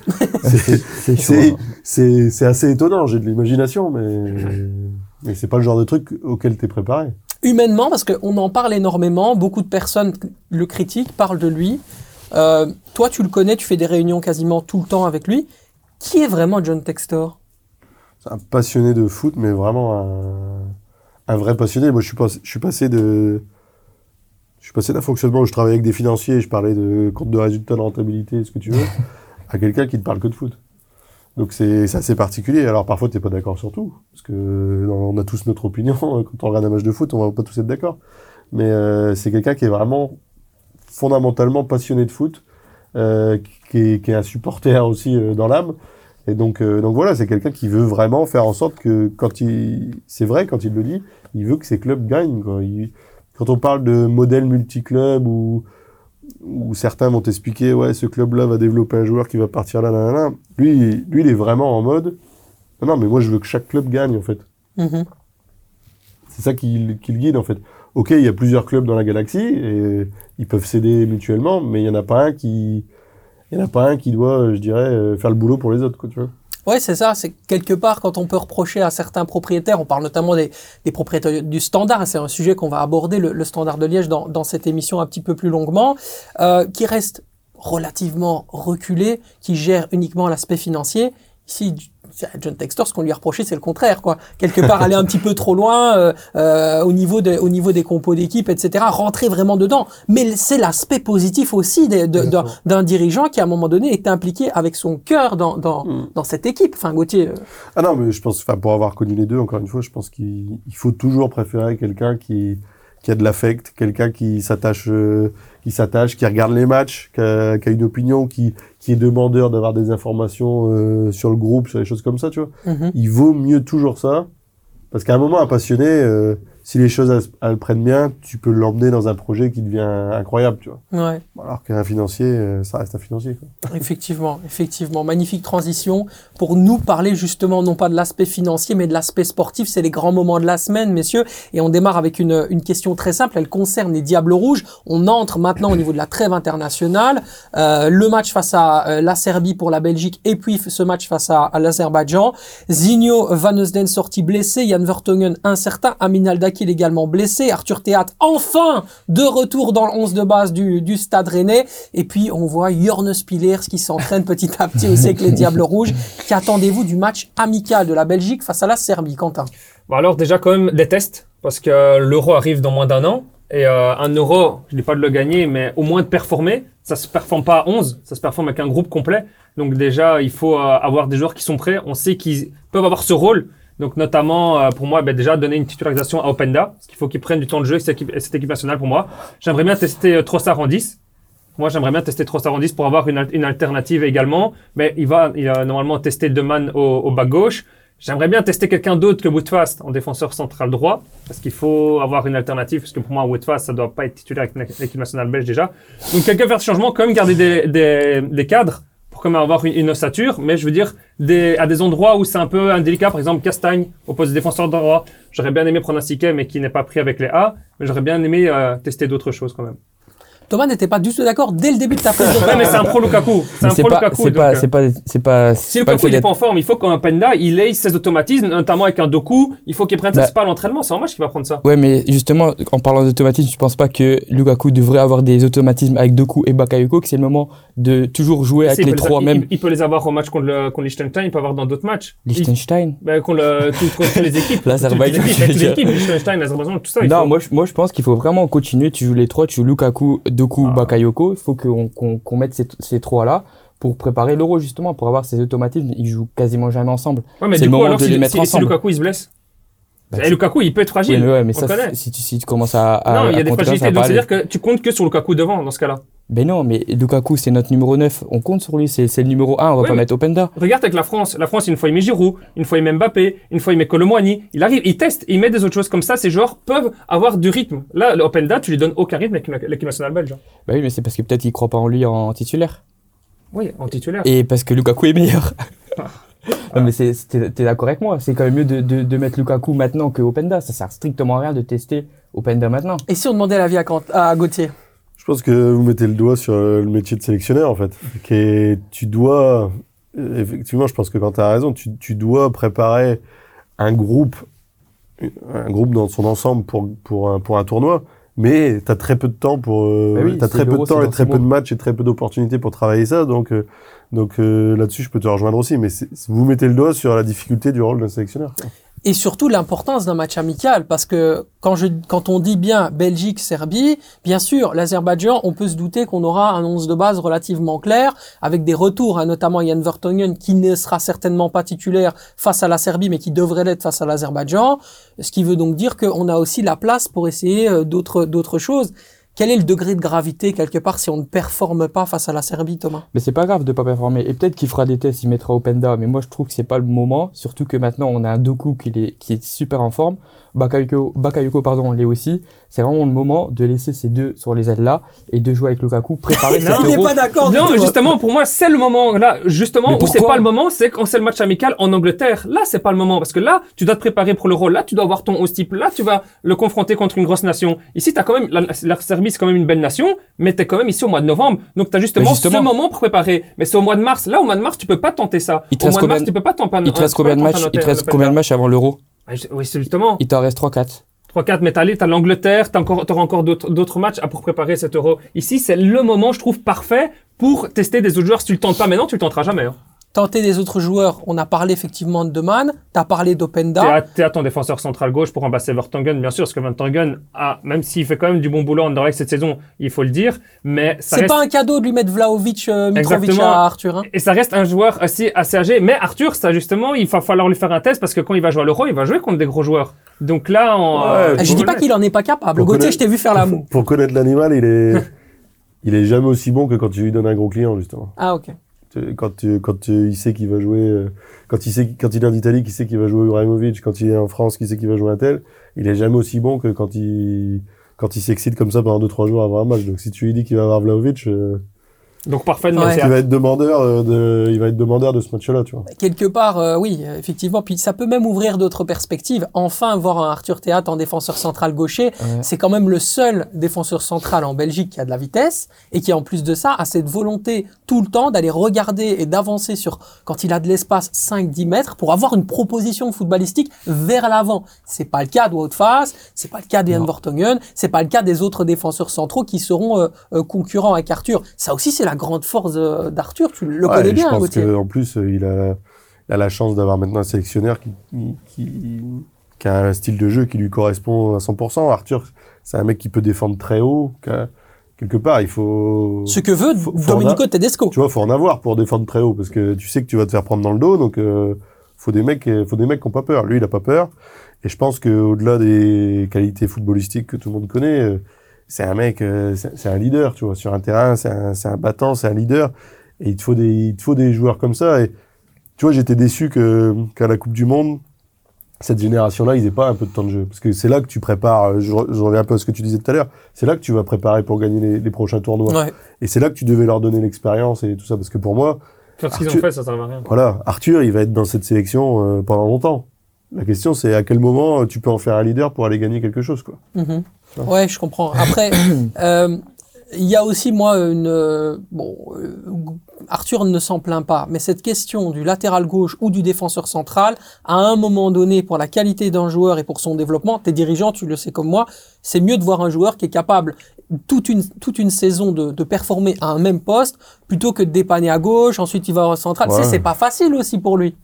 c'est- hein. c'est c'est assez étonnant. J'ai de l'imagination, mais mais c'est pas le genre de truc auquel t'es préparé. Humainement, parce qu'on en parle énormément, beaucoup de personnes le critiquent, parlent de lui. Euh, toi, tu le connais, tu fais des réunions quasiment tout le temps avec lui. Qui est vraiment John Textor? C'est un passionné de foot, mais vraiment un, un vrai passionné. Moi, je suis, pas, je suis passé de. Je suis passé d'un fonctionnement où je travaillais avec des financiers, je parlais de compte de résultats, de rentabilité, ce que tu veux, à quelqu'un qui ne parle que de foot. Donc c'est assez particulier. Alors parfois, tu n'es pas d'accord sur tout, parce que on a tous notre opinion. Quand on regarde un match de foot, on va pas tous être d'accord. Mais euh, c'est quelqu'un qui est vraiment fondamentalement passionné de foot, euh, qui, est, qui est un supporter aussi euh, dans l'âme. Et donc, euh, donc voilà, c'est quelqu'un qui veut vraiment faire en sorte que quand il, c'est vrai, quand il le dit, il veut que ses clubs gagnent. Quoi. Il- quand on parle de modèle multiclub ou où certains vont t'expliquer, ouais, ce club-là va développer un joueur qui va partir là, là, là, là. Lui, lui, il est vraiment en mode, non, non, mais moi, je veux que chaque club gagne, en fait. Mhm. C'est ça qui, qui le guide, en fait. Ok, il y a plusieurs clubs dans la galaxie et ils peuvent s'aider mutuellement, mais il y en a pas un qui, il y en a pas un qui doit, je dirais, euh, faire le boulot pour les autres, quoi, tu vois. Ouais, c'est ça. C'est quelque part quand on peut reprocher à certains propriétaires, on parle notamment des, propriétaires du standard, et c'est un sujet qu'on va aborder, le, standard de Liège, dans, dans cette émission un petit peu plus longuement, euh, qui reste relativement reculé, qui gère uniquement l'aspect financier. Ici, John Textor, ce qu'on lui a reproché, c'est le contraire, quoi. Quelque part, aller un petit peu trop loin euh, euh, au niveau de, au niveau des compos d'équipe, etc. Rentrer vraiment dedans. Mais c'est l'aspect positif aussi d'un dirigeant qui, à un moment donné, est impliqué avec son cœur dans, dans, Mm. dans cette équipe. Enfin, Gauthier. euh, Ah non, mais je pense, enfin, pour avoir connu les deux, encore une fois, je pense qu'il il faut toujours préférer quelqu'un qui, qui a de l'affect, quelqu'un qui s'attache, qui s'attache, qui regarde les matchs, qui a, qui a une opinion, qui, qui est demandeur d'avoir des informations euh, sur le groupe, sur les choses comme ça, tu vois. mhm. Il vaut mieux toujours ça, parce qu'à un moment, un passionné, euh, si les choses elles, elles prennent bien, tu peux l'emmener dans un projet qui devient incroyable, tu vois. Ouais, Alors qu'un financier, euh, ça reste un financier. Quoi. effectivement, effectivement. Magnifique transition pour nous parler justement non pas de l'aspect financier, mais de l'aspect sportif. C'est les grands moments de la semaine, messieurs. Et on démarre avec une, une question très simple. Elle concerne les Diables Rouges. On entre maintenant au niveau de la trêve internationale. Euh, le match face à euh, la Serbie pour la Belgique et puis ce match face à, à l'Azerbaïdjan. Zinho Van Eusden sorti blessé. Jan Vertonghen incertain. Amin Aldakil également blessé. Arthur Théat enfin de retour dans le 11 de base du, Stade Rennais. Et puis on voit Jorne Spillers qui s'entraîne petit à petit aussi avec les Diables Rouges. Qu'attendez-vous du match amical de la Belgique face à la Serbie, Quentin? Bon, alors déjà quand même des tests, parce que l'euro arrive dans moins d'un an. Et euh, un euro, je dis pas de le gagner, mais au moins de performer. Ça se performe pas à 11, ça se performe avec un groupe complet. Donc déjà, il faut euh, avoir des joueurs qui sont prêts. On sait qu'ils peuvent avoir ce rôle. Donc notamment, euh, pour moi, ben, déjà donner une titularisation à Openda, parce qu'il faut qu'il prenne du temps de jeu cette équipe, cette équipe nationale pour moi. J'aimerais bien tester euh, Trossard en 10. Moi, j'aimerais bien tester Trossard en 10 pour avoir une, al- une alternative également. Mais il va, il va normalement tester Deman au, au bas gauche. J'aimerais bien tester quelqu'un d'autre que Woodfast en défenseur central droit, parce qu'il faut avoir une alternative, parce que pour moi, Woodfast, ça doit pas être titulaire avec l'équipe nationale belge déjà. Donc, quelqu'un faire ce changement, quand même garder des, des, des cadres pour quand même avoir une, une ossature, mais je veux dire, des, à des endroits où c'est un peu indélicat, par exemple, Castagne, au poste de défenseur droit. J'aurais bien aimé prendre un Siquet, mais qui n'est pas pris avec les A, mais j'aurais bien aimé euh, tester d'autres choses quand même. Thomas n'était pas du tout d'accord dès le début de ta prise de Ouais, mais c'est un pro Lukaku. C'est un pro pas, Lukaku. c'est pas, euh, c'est pas, c'est pas, Si pas le Lukaku fait il est d'être- pas en forme, il faut qu'un Penda, il ait ses automatismes, notamment avec un Doku. Il faut qu'il prenne ça. C'est pas à l'entraînement, c'est en match qu'il va prendre ça. Ouais, mais justement, en parlant d'automatisme, je pense pas que Lukaku devrait avoir des automatismes avec Doku et Bakayoko, que c'est le moment de toujours jouer avec Si, les trois il- même. Il, peut les avoir au match contre, le, contre Liechtenstein, il peut avoir dans d'autres matchs. Liechtenstein? Ben, contre, les équipes. L'Azerbaïdjan, Liechtenstein, l'Azerbaïdjan, tout ça. Non, moi, moi je pense qu'il faut vraiment continuer. Tu joues les trois, tu joues Lukaku, Doku, Ah. Bakayoko. Il faut qu'on mette ces, ces trois-là pour préparer l'euro, justement, pour avoir ces automatismes. Ils jouent quasiment jamais ensemble. Ouais, mais c'est du le coup, moment alors, de si, les mettre si, si ensemble. Lukaku, il se blesse. Bah, et Lukaku, il peut être fragile. mais, ouais, mais on ça, si tu, si tu commences à. à non, il y a des fragilités. Donc, c'est-à-dire que tu comptes que sur Lukaku devant, dans ce cas-là. Ben non, mais Lukaku, c'est notre numéro 9. On compte sur lui. C'est c'est le numéro 1. On va Ouais, pas mettre Openda. Regarde avec la France. La France, une fois, il met Giroud, une fois, il met Mbappé, une fois, il met Colomboigny. Il arrive, il teste, il met des autres choses comme ça. Ces joueurs peuvent avoir du rythme. Là, Openda, tu lui donnes aucun rythme avec l'équipe nationale belge. Bah oui, mais c'est parce que peut-être qu'il croit pas en lui en titulaire. Oui, en titulaire. Et parce que Lukaku est meilleur. Ah. non, mais c'est- c'est- t'es t'es d'accord avec moi. C'est quand même mieux de, de, de mettre Lukaku maintenant que Openda. Ça sert strictement à rien de tester Openda maintenant. Et si on demandait l'avis à, Quant- à Gauthier? Je pense que vous mettez le doigt sur le métier de sélectionneur, en fait. Qui est- tu dois, effectivement, je pense que quand tu as raison, tu, tu dois préparer un groupe, un groupe dans son ensemble pour, pour, un, pour un tournoi. Mais tu as très peu de temps pour, euh, Bah oui, c'est très peu de temps et très peu de matchs et très peu d'opportunités pour travailler ça. Donc, euh, donc euh, là-dessus, je peux te rejoindre aussi. Mais vous mettez le doigt sur la difficulté du rôle d'un sélectionneur. quoi. Et surtout l'importance d'un match amical parce que quand je quand on dit bien Belgique Serbie bien sûr l'Azerbaïdjan on peut se douter qu'on aura un 11 de base relativement clair avec des retours hein, notamment Jan Vertonghen qui ne sera certainement pas titulaire face à la Serbie mais qui devrait l'être face à l'Azerbaïdjan. Ce qui veut donc dire qu'on a aussi la place pour essayer euh, d'autres d'autres choses quel est le degré de gravité quelque part si on ne performe pas face à la Serbie Thomas? Mais c'est pas grave de pas performer. Et peut-être qu'il fera des tests, il mettra Openda. Mais moi, je trouve que c'est pas le moment. Surtout que maintenant, on a un Doku qui est, qui est super en forme. Bakayoko, Bakayoko pardon, l'est aussi. C'est vraiment le moment de laisser ces deux sur les ailes là et de jouer avec Lukaku, préparer Non, il n'est pas d'accord du Non, tout, justement, pour moi, c'est le moment. Là, justement, Mais où c'est pas le moment, c'est quand c'est le match amical en Angleterre. Là, c'est pas le moment. Parce que là, tu dois te préparer pour le rôle. Là, tu dois avoir ton haut type. Là, tu vas le confronter contre une grosse nation. Ici, t'as quand même, la, la Serbie, c'est quand même une belle nation, mais t'es quand même ici au mois de novembre. Donc, t'as justement, justement. ce moment pour préparer. Mais c'est au mois de mars. Là, au mois de mars, tu peux pas tenter ça. Il te au reste mois de mars, combien- tu peux pas tenter un Il te reste combien de matchs Il te reste combien de matchs avant l'euro? Oui, c'est justement. Il t'en reste 3-4. 3-4, mais t'as l'Angleterre, encore, t'auras encore d'autres, d'autres matchs à pour préparer cet euro. Ici, c'est le moment, je trouve, parfait pour tester des autres joueurs. Si tu le tentes pas maintenant, tu le tenteras jamais. Hein. Tenter des autres joueurs on a parlé effectivement de Deman t'as parlé T'es d'Openda t'es à ton défenseur central gauche pour remplacer Vertonghen, bien sûr, parce que Vertonghen, a, même s'il fait quand même du bon boulot en Anderlecht cette saison, il faut le dire, mais ça C'est reste, pas un cadeau de lui mettre Vlaovic, euh, Mitrovic Exactement. à Arthur. Hein. et ça reste un joueur assez, assez âgé. Mais Arthur, ça justement, il va falloir lui faire un test parce que quand il va jouer à l'Euro, il va jouer contre des gros joueurs. Donc là, on, Ouais, euh, Ah, je dis pas qu'il en est pas capable. Pour Gauthier, connaître- je t'ai vu faire la moue. Pour connaître l'animal, il est, il est jamais aussi bon que quand tu lui donnes un gros client, justement. Ah ok. Quand, tu, quand tu- il sait qu'il va jouer, euh, quand il sait, quand il vient d'Italie, qu'il sait qu'il va jouer Ibrahimovic, quand il est en France, qu'il sait qu'il va jouer un tel, il est jamais aussi bon que quand il, quand il s'excite comme ça pendant deux trois jours avant un match. Donc si tu lui dis qu'il va avoir Vlaovic, euh, Donc parfait de Ouais. mettre il va être demandeur euh, de, il va être demandeur de ce match-là, tu vois. Quelque part, euh, oui, effectivement. Puis ça peut même ouvrir d'autres perspectives. Enfin, voir un Arthur Théâtre en défenseur central gaucher, Ouais. c'est quand même le seul défenseur central en Belgique qui a de la vitesse et qui, en plus de ça, a cette volonté tout le temps d'aller regarder et d'avancer sur, quand il a de l'espace, 5-10 mètres pour avoir une proposition footballistique vers l'avant. C'est pas le cas de Woutfaas, c'est pas le cas de Jan Non. Vertonghen, c'est pas le cas des autres défenseurs centraux qui seront euh, euh, concurrents avec Arthur. Ça aussi, c'est la grande force d'Arthur. Tu le Ouais, connais bien, je pense qu'en plus, il a, il a la chance d'avoir maintenant un sélectionneur qui, qui, qui, qui a un style de jeu qui lui correspond à 100%. Arthur, c'est un mec qui peut défendre très haut, quelque part, il faut. Ce que veut Faut- Domenico Tedesco. Tu vois, faut en avoir pour défendre très haut parce que tu sais que tu vas te faire prendre dans le dos, donc euh, faut des mecs, euh, faut des mecs qui ont pas peur. Lui, il a pas peur. Et je pense que au-delà des qualités footballistiques que tout le monde connaît, euh, c'est un mec, euh, c'est un leader, tu vois, sur un terrain, c'est un, c'est un battant, c'est un leader. Et il te faut des, il te faut des joueurs comme ça. Et tu vois, j'étais déçu que qu'à la Coupe du Monde, cette génération-là, ils aient pas un peu de temps de jeu, parce que c'est là que tu prépares. euh, Je, je reviens un peu à ce que tu disais tout à l'heure. C'est là que tu vas préparer pour gagner les, les prochains tournois. Ouais. Et c'est là que tu devais leur donner l'expérience et tout ça, parce que pour moi, Faire ce qu'ils ont Arthur- fait, ça sert à rien. voilà, Arthur, il va être dans cette sélection euh, pendant longtemps. La question, c'est à quel moment euh, tu peux en faire un leader pour aller gagner quelque chose, quoi. Mhm. Ouais, je comprends. Après, euh, il y a aussi, moi, une. euh, bon, Arthur ne s'en plaint pas, mais cette question du latéral gauche ou du défenseur central, à un moment donné, pour la qualité d'un joueur et pour son développement, tes dirigeants, tu le sais comme moi, c'est mieux de voir un joueur qui est capable toute une, toute une saison de, de performer à un même poste plutôt que de dépanner à gauche, ensuite il va au central. Ouais. C'est pas facile aussi pour lui.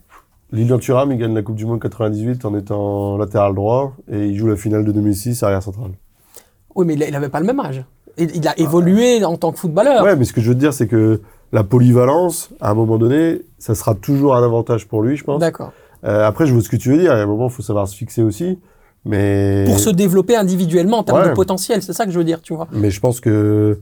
Lilian Thuram, il gagne la Coupe du Monde 98 en étant latéral droit et il joue la finale de 2006 arrière central. Oui, mais il, a- il avait pas le même âge. Il, il a évolué en tant que footballeur. Ouais, mais ce que je veux te dire, c'est que la polyvalence, à un moment donné, ça sera toujours un avantage pour lui, je pense. D'accord. Euh, après, je vois ce que tu veux dire. À un moment, il faut savoir se fixer aussi. Mais Pour se développer individuellement en termes Ouais. de potentiel, c'est ça que je veux dire, tu vois. Mais je pense que,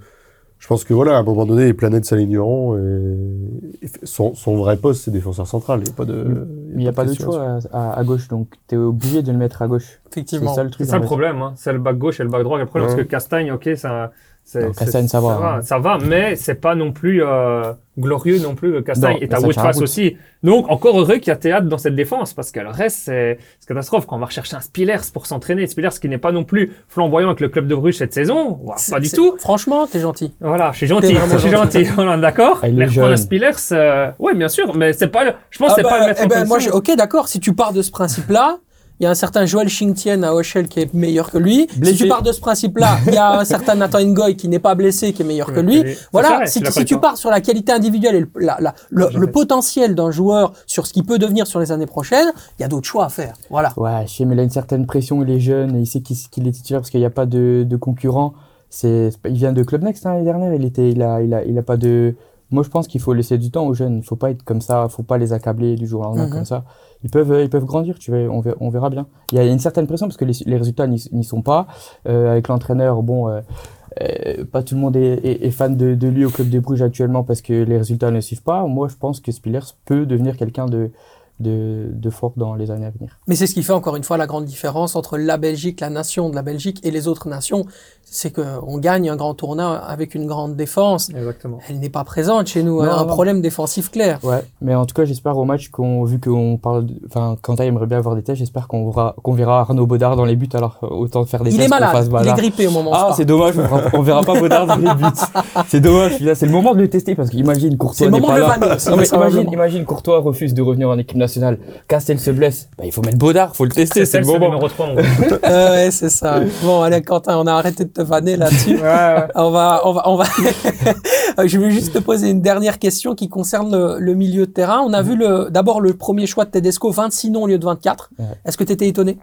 je pense que voilà, à un moment donné, les planètes s'aligneront et, et son, son vrai poste, c'est défenseur central. Il n'y a pas de, Il n'y a pas de choix à, à- gauche, donc tu es obligé de le mettre à gauche. C'est Effectivement. ça le C'est truc. ça le problème, hein. c'est le bac gauche et le bac droit. Le problème, Ouais. parce que Castagne, ok, ça. C'est- Castagne, ça va, hein. Ça va, mais c'est pas non plus euh, glorieux non plus. Castagne Non, et t'as Woodface aussi. Donc, encore heureux qu'il y a théâtre dans cette défense, parce que le reste, c'est c'est catastrophe. Quand on va rechercher un Spillers pour s'entraîner, Spillers qui n'est pas non plus flamboyant avec le club de Bruges cette saison, pas du tout. Franchement, t'es gentil. Voilà, je suis gentil, je suis gentil. gentil, voilà, d'accord. Ah, il Mais est reprendre un. Spillers, euh, ouais, bien sûr, mais c'est pas, le- je pense, que c'est Ah pas bah, le mettre eh en ben, moi, je, ok, d'accord. Si tu pars de ce principe-là, il y a un certain Joël Chingtien à Oshel qui est meilleur que lui. Si Blessé. tu pars de ce principe-là, il y a un certain Nathan Ngoy qui n'est pas blessé, qui est meilleur que lui. Voilà, si, si tu pars sur la qualité individuelle et le, la- la- le, Ouais, le j'arrête. potentiel d'un joueur sur ce qu'il peut devenir sur les années prochaines, il y a d'autres choix à faire. Voilà. Ouais, je sais, mais il a une certaine pression, il est jeune, et il sait qu'il est titulaire parce qu'il n'y a pas de, de concurrent. Il vient de Club Next hein, l'année dernière, il, était, il, a, il, a, il a pas de. Moi, je pense qu'il faut laisser du temps aux jeunes. Il faut pas être comme ça, faut pas les accabler du jour au lendemain Mhm. comme ça. Ils peuvent, euh, ils peuvent grandir, tu vois, on verra, on verra bien. Il y a une certaine pression parce que les, les résultats n'y n'y sont pas. Euh, avec l'entraîneur, bon, euh, euh, pas tout le monde est, est- est fan de, de lui au club de Bruges actuellement parce que les résultats ne suivent pas. Moi, je pense que Spillers peut devenir quelqu'un de, de, de fort dans les années à venir. Mais c'est ce qui fait encore une fois la grande différence entre la Belgique, la nation de la Belgique et les autres nations. C'est qu'on gagne un grand tournoi avec une grande défense. Exactement. Elle n'est pas présente chez nous. Non, un non. problème défensif clair. Ouais, mais en tout cas, j'espère au match qu'on, vu qu'on parle, enfin, Quentin aimerait bien avoir des tests, j'espère qu'on verra, qu'on verra Arnaud Baudard dans les buts, alors euh, autant faire des Il tests est qu'on malade. fasse Il est grippé au moment Ah, c'est dommage, on verra, on verra pas Baudard dans les buts. C'est dommage, c'est le moment de le tester parce qu'imagine C'est Courtois le n'est moment pas de le là. vanner aussi, Non, mais imagine, Courtois refuse de revenir en équipe nationale. Castel se blesse, bah, il faut mettre Baudard, faut le tester, c'est le le moment. numéro 3, mon gars. Euh, ouais, c'est ça. Bon, allez, Quentin, on a arrêté de te vanner là-dessus. Ouais, ouais. On va, on va, on va. Je vais juste te poser une dernière question qui concerne le, le milieu de terrain. On a vu le, d'abord le premier choix de Tedesco, 26 noms au lieu de 24. Ouais. Est-ce que tu étais étonné?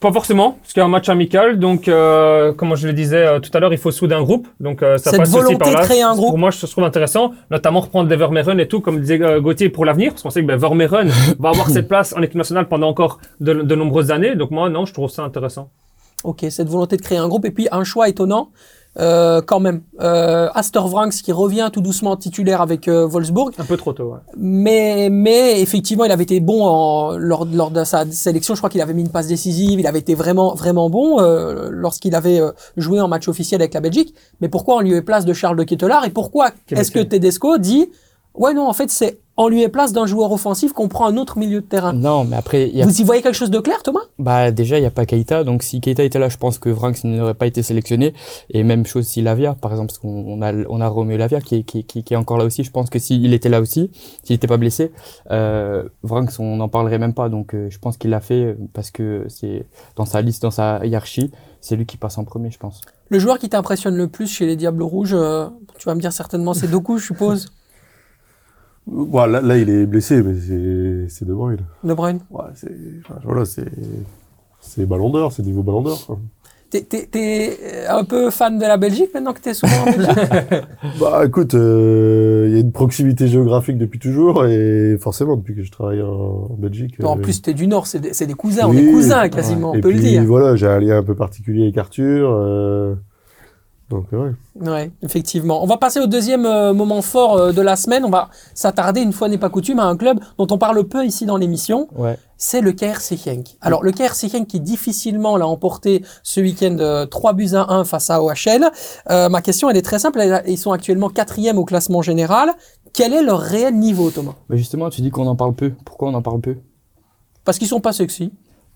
Pas forcément, parce qu'il y a un match amical, donc euh, comme je le disais euh, tout à l'heure, il faut souder un groupe, donc euh, ça Cette passe aussi volonté par là. de créer un groupe. Pour moi, je trouve intéressant, notamment reprendre des Vermeeren et tout, comme disait euh, Gauthier pour l'avenir, parce qu'on sait que ben, Vermeeren va avoir cette place en équipe nationale pendant encore de, de nombreuses années, donc moi, non, je trouve ça intéressant. Ok, cette volonté de créer un groupe. Et puis un choix étonnant, euh, quand même. Euh, Astor Vranks qui revient tout doucement titulaire avec euh, Wolfsburg. Un peu trop tôt, ouais. Mais, mais effectivement, il avait été bon en, lors, lors de sa sélection. Je crois qu'il avait mis une passe décisive. Il avait été vraiment, vraiment bon lorsqu'il avait joué en match officiel avec la Belgique. Mais pourquoi on lui est place de Charles de Kettelard Et pourquoi est-ce que. Tedesco dit Ouais, non, en fait, c'est en lui est place d'un joueur offensif qu'on prend un autre milieu de terrain. Non, mais après, y a Vous y voyez quelque chose de clair, Thomas? Bah déjà il y a pas Keita. Donc si Keita était là je pense que Vranks n'aurait pas été sélectionné. Et même chose si Lavia par exemple parce qu'on on a on a Romeo Lavia qui est, qui, est- qui, qui est encore là aussi. Je pense que s'il était là aussi s'il n'était pas blessé euh, Vranks on n'en parlerait même pas. Donc euh, je pense qu'il l'a fait parce que c'est dans sa liste dans sa hiérarchie c'est lui qui passe en premier je pense. Le joueur qui t'impressionne le plus chez les Diables Rouges, euh, tu vas me dire certainement c'est Doku, je suppose, Bon, là, il est blessé, mais c'est, De Bruyne. De Bruyne. Ouais, c'est, voilà, c'est, Ballon d'Or, c'est niveau Ballon d'Or. T'es, un peu fan de la Belgique maintenant que t'es souvent en Belgique? Bah écoute, euh, il y a une proximité géographique depuis toujours et forcément depuis que je travaille en, Belgique. Non, En euh, plus, t'es du Nord, c'est des, des cousins, on est cousins quasiment, et on peut puis, le dire. voilà, j'ai un lien un peu particulier avec Arthur. euh, donc ouais. Ouais, effectivement. On va passer au deuxième euh, moment fort euh, de la semaine. On va s'attarder, une fois n'est pas coutume, à un club dont on parle peu ici dans l'émission. Ouais. C'est le KRC Genk. Alors, le KRC Genk qui difficilement l'a emporté ce week-end euh, 3 buts à 1 face à OHL. Euh, ma question, elle est très simple. Ils sont actuellement quatrième au classement général. Quel est leur réel niveau, Thomas? Mais justement, tu dis qu'on en parle peu. Pourquoi on en parle peu? Parce qu'ils sont pas sexy.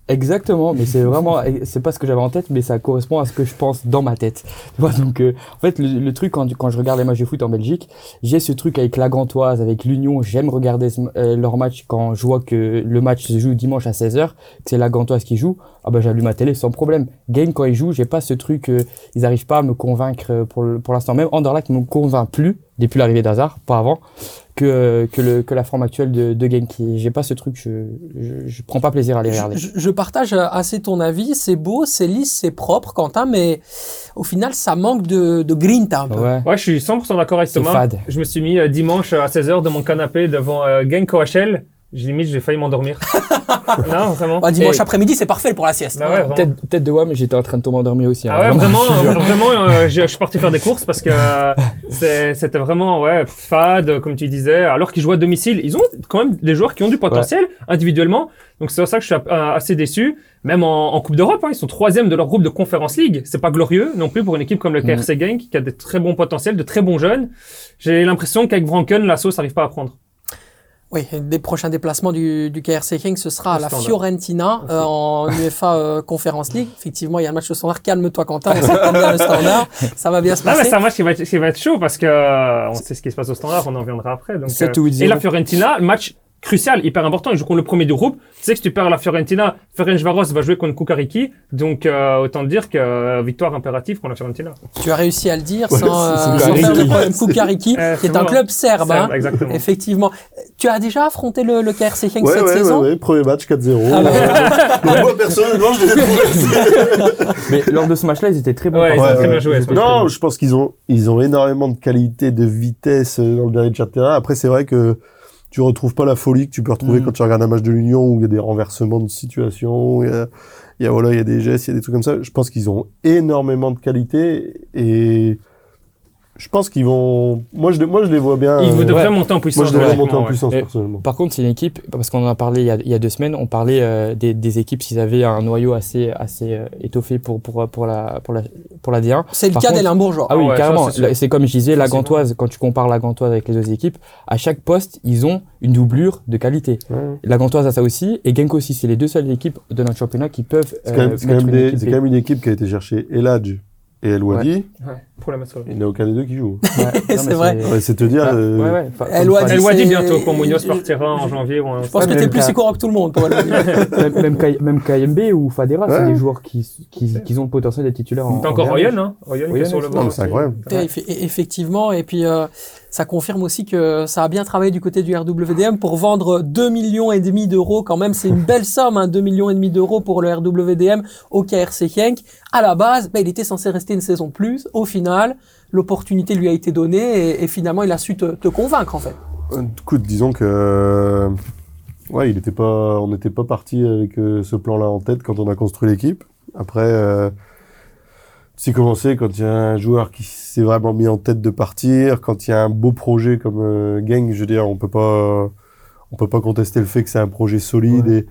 Exactement, mais c'est vraiment, c'est pas ce que j'avais en tête, mais ça correspond à ce que je pense dans ma tête. Tu vois, donc, euh, en fait, le, le truc quand, quand je regarde les matchs de foot en Belgique, j'ai ce truc avec la Gantoise, avec l'Union. J'aime regarder ce- euh, leur match quand je vois que le match se joue dimanche à 16h, que c'est la Gantoise qui joue. Ah ben, j'allume ma télé sans problème. Game quand ils jouent, j'ai pas ce truc, euh, ils arrivent pas à me convaincre euh, pour, le- pour l'instant. Même Anderlecht me convainc plus depuis l'arrivée d'Hazard, pas avant, que, que, le, que la forme actuelle de, de J'ai pas ce truc, je, je, je prends pas plaisir à les regarder. Je, je partage euh, assez ton avis. C'est beau, c'est lisse, c'est propre, Quentin, mais au final, ça manque de, de grinta un peu. Ouais. Ouais, je suis 100% d'accord avec Thomas. fade. Je me suis mis euh, dimanche à 16h de mon canapé devant euh, Genk OHL. J'ai limite, j'ai failli m'endormir. non, vraiment. Bah, dimanche Et- après-midi, c'est parfait pour la sieste. Bah ouais. Peut-être peut-être de WAM, j'étais en train de tomber endormi aussi. hein, Ah ouais, vraiment. vraiment, euh, vraiment, euh, je je suis parti faire des courses parce que euh, c'était vraiment ouais fade, comme tu disais. Alors qu'ils jouent à domicile, ils ont quand même des joueurs qui ont du potentiel individuellement. Donc c'est pour ça que je suis euh, assez déçu. Même en, en Coupe d'Europe, hein, ils sont troisième de leur groupe de Conference League. C'est pas glorieux non plus pour une équipe comme le. KRC Genk qui a des très bons potentiels, de très bons jeunes. J'ai l'impression qu'avec Vranken, la sauce n'arrive pas à prendre. Oui, des prochains déplacements du, du KRC King, ce sera à la. Fiorentina euh, en UEFA euh, Conference League. Effectivement, il y a le match au standard. Calme-toi, Quentin. On s'entend bien le standard. Ça va bien se Non, mais passer. c'est un match qui va, être, qui va être chaud parce que euh, on sait ce qui se passe au standard, on en reviendra après. Donc, 7 euh, ou 8-0. et la Fiorentina, le match crucial, hyper important. Ils jouent contre le premier du groupe. Tu sais que si tu perds la Fiorentina, Ferencvaros va jouer contre Kukariki. Donc, euh, autant dire que euh, victoire impérative pour la Fiorentina. Tu as réussi à le dire Ouais, sans, euh, sans Kukariki. faire de problème. Kukariki, Euh, qui est un club serbe. hein. Exactement. Effectivement. Tu as déjà affronté le, le KRC King Ouais, cette ouais, saison ouais, premier match 4-0. Ah bah, Euh, moi personnellement, je les ai. Mais lors de ce match-là, ils étaient très bons. Ils ont contre. très bien joué. Non, je pense qu'ils ont, ils ont énormément de qualité, de vitesse dans le dernier tiers de terrain. Après, c'est vrai que tu retrouves pas la folie que tu peux retrouver Mm. quand tu regardes un match de l'Union où il y a des renversements de situation, il y a, il y a, voilà, il y a des gestes, il y a des trucs comme ça. Je pense qu'ils ont énormément de qualité et je pense qu'ils vont, moi je, moi je les vois bien. Ils euh, devraient ouais. monter en moi puissance. je devrais logiquement, monter en puissance personnellement. Par contre, c'est une équipe, parce qu'on en a parlé il y a, il y a deux semaines, on parlait euh, des, des équipes s'ils avaient un noyau assez, assez euh, étoffé pour, pour, pour, la, pour, la, pour la D1. C'est le Par cas des contre- Limbourgeois. Ah oui, ouais, carrément. c'est comme je disais, la Gantoise, quand tu compares la Gantoise avec les autres équipes, à chaque poste, ils ont une doublure de qualité. Ouais. La Gantoise a ça aussi, et Genk aussi. C'est les deux seules équipes de notre championnat qui peuvent C'est quand, euh, quand, quand même une équipe qui a été chercher Eladj et El Wadi. Ouais, pour la Il n'y a aucun des deux qui joue. Ouais, C'est vrai. Ouais, c'est te dire. Ah, euh. Enfin, El Wadi, bientôt quand Munoz partira en janvier. ou en- Je pense que t'es plus cas- psychorant que tout le monde, toi. Même, KMB ou Fadera, c'est des joueurs qui, qui, qui ont le potentiel d'être titulaires en T'as encore en Royan, hein Royan qui est sur le banc. c'est incroyable. Effe- Effectivement, et puis euh, ça confirme aussi que ça a bien travaillé du côté du RWDM pour vendre 2 millions et demi d'euros. Quand même, c'est une belle somme, hein, 2 millions et demi d'euros pour le RWDM au KRC Genk. À la base, bah, il était censé rester une saison plus. Au final, l'opportunité lui a été donnée et, et finalement, il a su te, te convaincre en fait. Euh, Écoute, disons que euh, ouais, il était pas, on n'était pas parti avec euh, ce plan-là en tête quand on a construit l'équipe. Après, euh, c'est commencé quand il y a un joueur qui s'est vraiment mis en tête de partir, quand il y a un beau projet comme euh, Gang, je veux dire, on peut pas, on peut pas contester le fait que c'est un projet solide et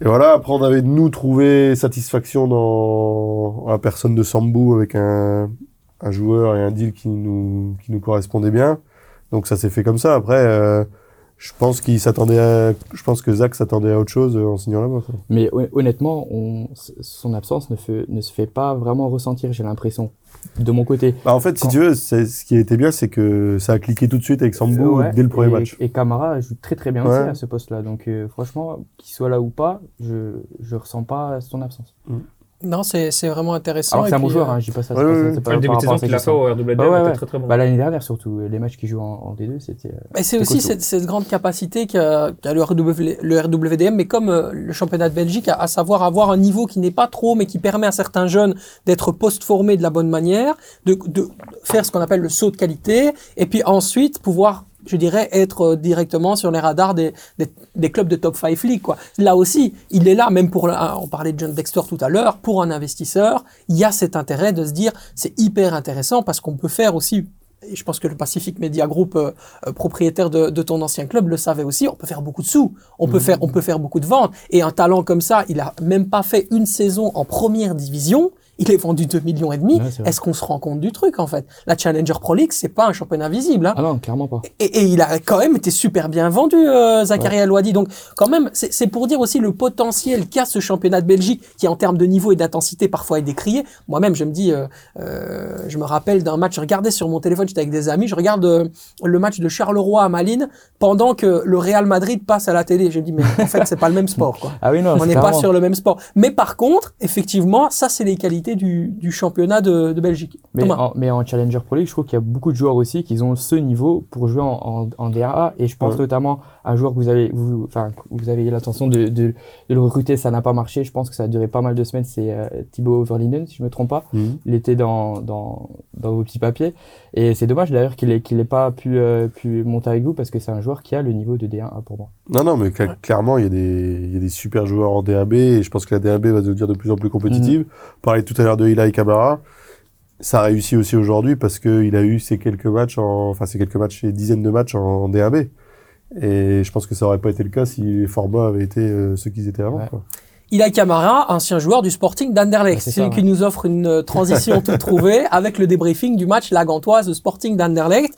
et voilà. Après, on avait nous trouvé satisfaction dans la personne de Sambou avec un, un joueur et un deal qui nous, qui nous correspondait bien. Donc ça s'est fait comme ça. Après, euh, je pense qu'il s'attendait à, je pense que Zach s'attendait à autre chose euh, en signant là-bas. Mais hon- honnêtement, on, son absence ne, fait, ne se fait pas vraiment ressentir, j'ai l'impression, de mon côté. Bah, en fait, si tu veux, ce qui était bien, c'est que ça a cliqué tout de suite avec Ouais, dès le premier et, match. Et Camara joue très très bien Ouais. aussi à ce poste-là. Donc euh, franchement, qu'il soit là ou pas, je je ressens pas son absence. Non, c'est c'est vraiment intéressant. Alors c'est un bon joueur, euh, hein, je dis pas ça. Ouais, c'est pas- ouais, c'est ouais. pas le par début de saison qu'il a fait au ouais. très très bon. Bah, l'année dernière surtout, les matchs qu'il joue en, en D2, c'était. euh, Mais c'est aussi cette, cette grande capacité qu'a le, RW le RWDM, mais comme euh, le championnat de Belgique, à, à savoir avoir un niveau qui n'est pas trop, mais qui permet à certains jeunes d'être post-formés de la bonne manière, de, de faire ce qu'on appelle le saut de qualité, et puis ensuite pouvoir je dirais être euh, directement sur les radars des, des, des clubs de top 5 league quoi. Là aussi, il est là même pour on parlait de John Dexter tout à l'heure, pour un investisseur, il y a cet intérêt de se dire c'est hyper intéressant parce qu'on peut faire aussi et je pense que le Pacific Media Group, euh, euh, propriétaire de, de ton ancien club, le savait aussi. On peut faire beaucoup de sous, on peut faire, on peut faire beaucoup de ventes. Et un talent comme ça, il a même pas fait une saison en première division. Il est vendu 2 millions et demi. Ouais. Est-ce qu'on se rend compte du truc en fait? La Challenger Pro League, c'est pas un championnat visible. Hein. Ah non, clairement pas. Et, et il a quand même été super bien vendu, euh, Zachary Alouadi. Donc, quand même, c'est pour dire aussi le potentiel qu'a ce championnat de Belgique, qui en termes de niveau et d'intensité parfois est décrié. Moi-même, je me dis, euh, euh, je me rappelle d'un match, je regardais sur mon téléphone, j'étais avec des amis, je regarde euh, le match de Charleroi à Malines pendant que le Real Madrid passe à la télé. Je me dis, mais en fait, c'est pas le même sport, quoi. Ah oui, non, On n'est pas sur le même sport. Mais par contre, effectivement, ça, c'est les qualités du, du championnat de, de Belgique. Mais en, mais en Challenger Pro League, je trouve qu'il y a beaucoup de joueurs aussi qui ont ce niveau pour jouer en, en, en DRA. Et je pense Ouais. notamment à un joueur que vous avez, vous, enfin, vous avez eu l'intention de, de, de le recruter, ça n'a pas marché. Je pense que ça a duré pas mal de semaines. C'est euh, Thibaut Overlinden, si je me trompe pas. Mhm. Il était dans, dans, dans vos petits papiers. Et c'est dommage d'ailleurs qu'il ait, qu'il ait pas pu, euh, pu monter avec vous parce que c'est un joueur qui a le niveau de D1 pour moi. Non, non, mais cla- clairement, il y, a des, il y a des super joueurs en DAB et je pense que la DAB va devenir de plus en plus compétitive. Mhm. Pareil tout à l'heure de Eli Camara. Ça a réussi aussi aujourd'hui parce qu'il a eu ces quelques matchs, en, enfin ces quelques matchs, dizaines de matchs en, DAB. Et je pense que ça aurait pas été le cas si les formats avaient été euh, ceux qu'ils étaient avant. Ouais. quoi. Ilay Camara, ancien joueur du Sporting d'Anderlecht. Qui nous offre une euh, transition toute trouvée avec le débriefing du match La Gantoise Sporting d'Anderlecht.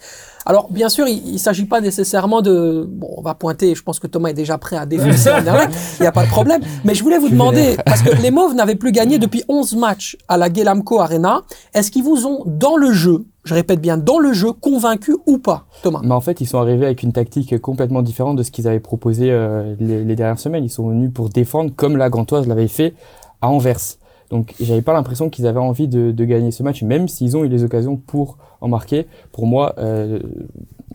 Alors, bien sûr, il ne s'agit pas nécessairement de... Bon, on va pointer, je pense que Thomas est déjà prêt à défoncer Anderlecht, il n'y a pas de problème. Mais je voulais vous demander, parce que les Mauves n'avaient plus gagné depuis 11 matchs à la Gelamco Arena, est-ce qu'ils vous ont, dans le jeu, je répète bien, dans le jeu, convaincu ou pas, Thomas? Mais en fait, ils sont arrivés avec une tactique complètement différente de ce qu'ils avaient proposé euh, les, les dernières semaines. Ils sont venus pour défendre comme la Gantoise l'avait fait à Anvers. Donc, j'avais pas l'impression qu'ils avaient envie de, de gagner ce match, même s'ils ont eu les occasions pour en marquer. Pour moi, euh,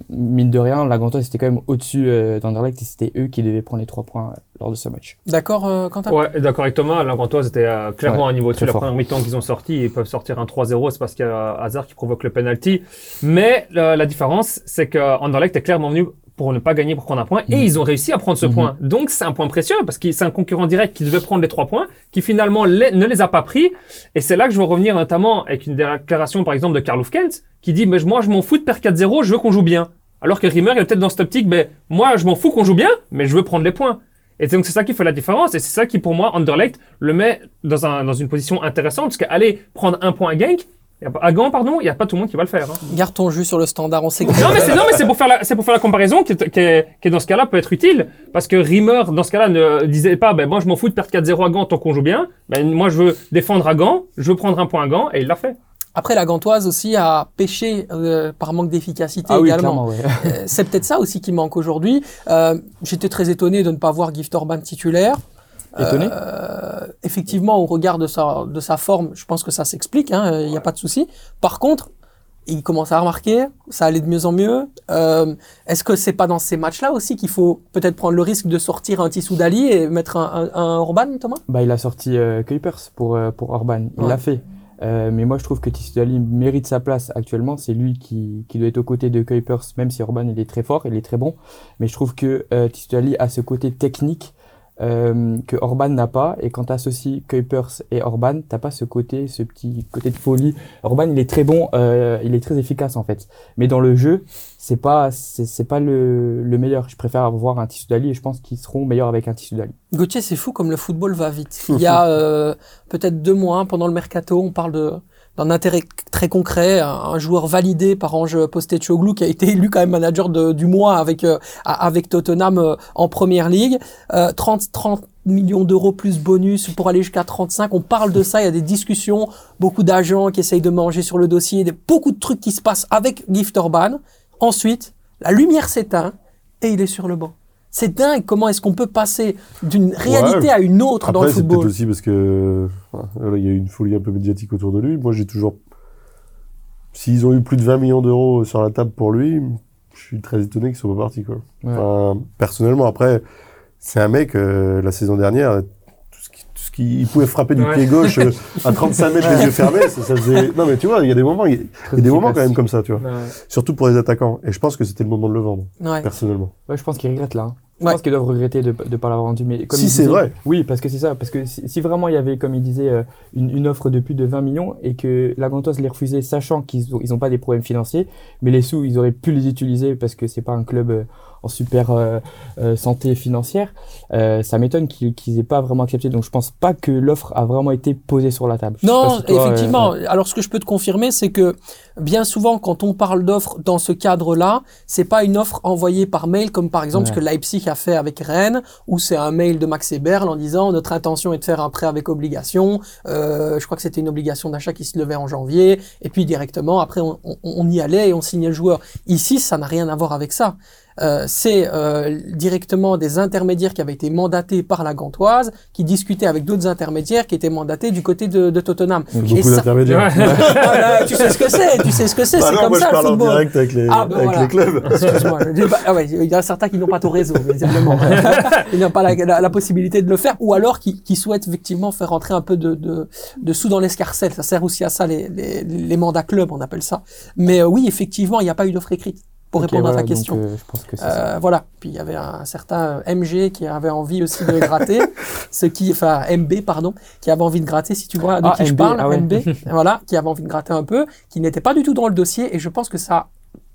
mine de rien, la Gantoise était quand même au-dessus euh, d'Anderlecht et c'était eux qui devaient prendre les trois points euh, lors de ce match. D'accord, euh, Quentin? Ouais, d'accord avec Thomas, la Gantoise était euh, clairement Ouais, un niveau au-dessus. très La première mi-temps qu'ils ont sorti, ils peuvent sortir un 3-0, c'est parce qu'il y a Hazard qui provoque le penalty. Mais euh, la différence, c'est que Anderlecht est clairement venu pour ne pas gagner, pour prendre un point, et Mhm. ils ont réussi à prendre ce Mhm. point. Donc c'est un point précieux, parce que c'est un concurrent direct qui devait prendre les trois points, qui finalement les- ne les a pas pris. Et c'est là que je veux revenir notamment avec une déclaration, par exemple, de Karl Kent, qui dit, mais moi je m'en fous de perdre 4-0, je veux qu'on joue bien. Alors que Rimmer est peut-être dans cette optique, ben, moi je m'en fous qu'on joue bien, mais je veux prendre les points. Et donc c'est ça qui fait la différence, et c'est ça qui pour moi, Anderlecht le met dans, un, dans une position intéressante, parce qu'aller prendre un point à Genk, à Gand, pardon, il n'y a pas tout le monde qui va le faire. hein. Garde ton jus sur le standard, on sait que... Non mais c'est non mais c'est pour faire la c'est pour faire la comparaison qui, est- qui, est- qui est dans ce cas-là peut être utile parce que Rimmer dans ce cas-là ne disait pas ben moi je m'en fous de perdre 4-0 à Gand tant qu'on joue bien ben moi je veux défendre à Gand je veux prendre un point à Gand et il l'a fait Après, la Gantoise aussi a pêché euh, par manque d'efficacité Ah oui, également. ouais. Euh, c'est peut-être ça aussi qui manque aujourd'hui. Euh, J'étais très étonné de ne pas voir Gift Orban titulaire. Étonné Euh, effectivement, au regard de sa, de sa forme, je pense que ça s'explique, hein, il n'y a pas de souci. Par contre, il commence à remarquer, ça allait de mieux en mieux. Euh, Est-ce que c'est pas dans ces matchs-là aussi qu'il faut peut-être prendre le risque de sortir un Tissou Dali et mettre un, un, un Orban, Thomas? Bah, il a sorti euh, Kuipers pour, euh, pour Orban. Il Ouais. l'a fait. Euh, mais moi, je trouve que Tissoudali mérite sa place actuellement. C'est lui qui, qui doit être aux côtés de Kuipers, même si Orban il est très fort, il est très bon. Mais je trouve que euh, Tissoudali a ce côté technique euh, que Orban n'a pas. Et quand tu associes Kuipers et Orban, t'as pas ce côté, ce petit côté de folie. Orban, il est très bon, euh, il est très efficace en fait. Mais dans le jeu, c'est pas, c'est pas le, le meilleur. Je préfère avoir un Tissoudali et je pense qu'ils seront meilleurs avec un Tissoudali. Gauthier, c'est fou comme le football va vite. Il y a euh, peut-être deux mois, pendant le mercato, on parle de d'un intérêt très concret, un, joueur validé par Ange Postecoglou qui a été élu quand même manager du mois avec euh, Tottenham euh, en première ligue, euh, 30 30 millions d'euros plus bonus pour aller jusqu'à 35. On parle de ça, il y a des discussions, beaucoup d'agents qui essayent de manger sur le dossier, beaucoup de trucs qui se passent avec Gift Orban. Ensuite, la lumière s'éteint et il est sur le banc. C'est dingue comment est-ce qu'on peut passer d'une réalité Ouais. à une autre dans le Après, c'est peut-être football. aussi parce que il y a eu une folie un peu médiatique autour de lui. Moi, j'ai toujours. S'ils ont eu plus de 20 millions d'euros sur la table pour lui, je suis très étonné qu'ils soient pas partis. Quoi. Ouais. Enfin, personnellement, après, c'est un mec, euh, la saison dernière, tout ce qui, tout ce qui, il pouvait frapper du Ouais. pied gauche euh, à 35 mètres les yeux fermés. Ça, ça faisait... Non, mais tu vois, il y a des moments, il y a, il y a des moments quand même comme ça, tu vois. Ouais. Surtout pour les attaquants. Et je pense que c'était le moment de le vendre, Ouais. personnellement. Ouais, je pense qu'ils regrettent là. hein. Je Ouais. pense qu'ils doivent regretter de ne pas l'avoir vendu. Mais comme Si c'est vrai. Oui, parce que c'est ça. Parce que si, si vraiment il y avait, comme il disait, euh, une, une offre de plus de 20 millions et que la Gantoise les refusait, sachant qu'ils n'ont ils ont pas des problèmes financiers, mais les sous, ils auraient pu les utiliser parce que c'est pas un club euh, en super euh, euh, santé financière, euh, ça m'étonne qu'ils aient pas vraiment accepté. Donc je pense pas que l'offre a vraiment été posée sur la table. Je Non, si toi, effectivement. Alors, ce que je peux te confirmer, c'est que bien souvent, quand on parle d'offre dans ce cadre-là, c'est pas une offre envoyée par mail, comme par exemple ce Ouais. que Leipzig a avec Rennes, où c'est un mail de Max Eberl en disant notre intention est de faire un prêt avec obligation. Euh, je crois que c'était une obligation d'achat qui se levait en janvier, et puis directement après on y allait et on signait le joueur. Ici, ça n'a rien à voir avec ça. Euh, c'est euh, directement des intermédiaires qui avaient été mandatés par la Gantoise, qui discutaient avec d'autres intermédiaires qui étaient mandatés du côté de, de Tottenham. Donc, beaucoup ça- d'intermédiaires. Tu sais ce que c'est, tu sais ce que c'est, Bah c'est comme moi, ça je le parle en football. direct avec les, Ah, bah, avec voilà. les clubs. Excuse-moi. Ah ouais, il y en a certains qui n'ont pas ton réseau, visiblement. Ils n'ont pas la, la- la possibilité de le faire, ou alors qui, qui souhaitent effectivement faire rentrer un peu de, de, de sous dans l'escarcelle. Ça sert aussi à ça, les, les, les mandats clubs, on appelle ça. Mais euh, oui, effectivement, il n'y a pas eu d'offre écrite pour répondre à ta donc, question. euh, je pense que c'est ça. Euh, voilà. Puis il y avait un certain euh, MG qui avait envie aussi de gratter, ce qui, enfin MB pardon, qui avait envie de gratter. Si tu vois de Ah, qui je MB, parle, ah ouais. MB, voilà, qui avait envie de gratter un peu, qui n'était pas du tout dans le dossier, et je pense que ça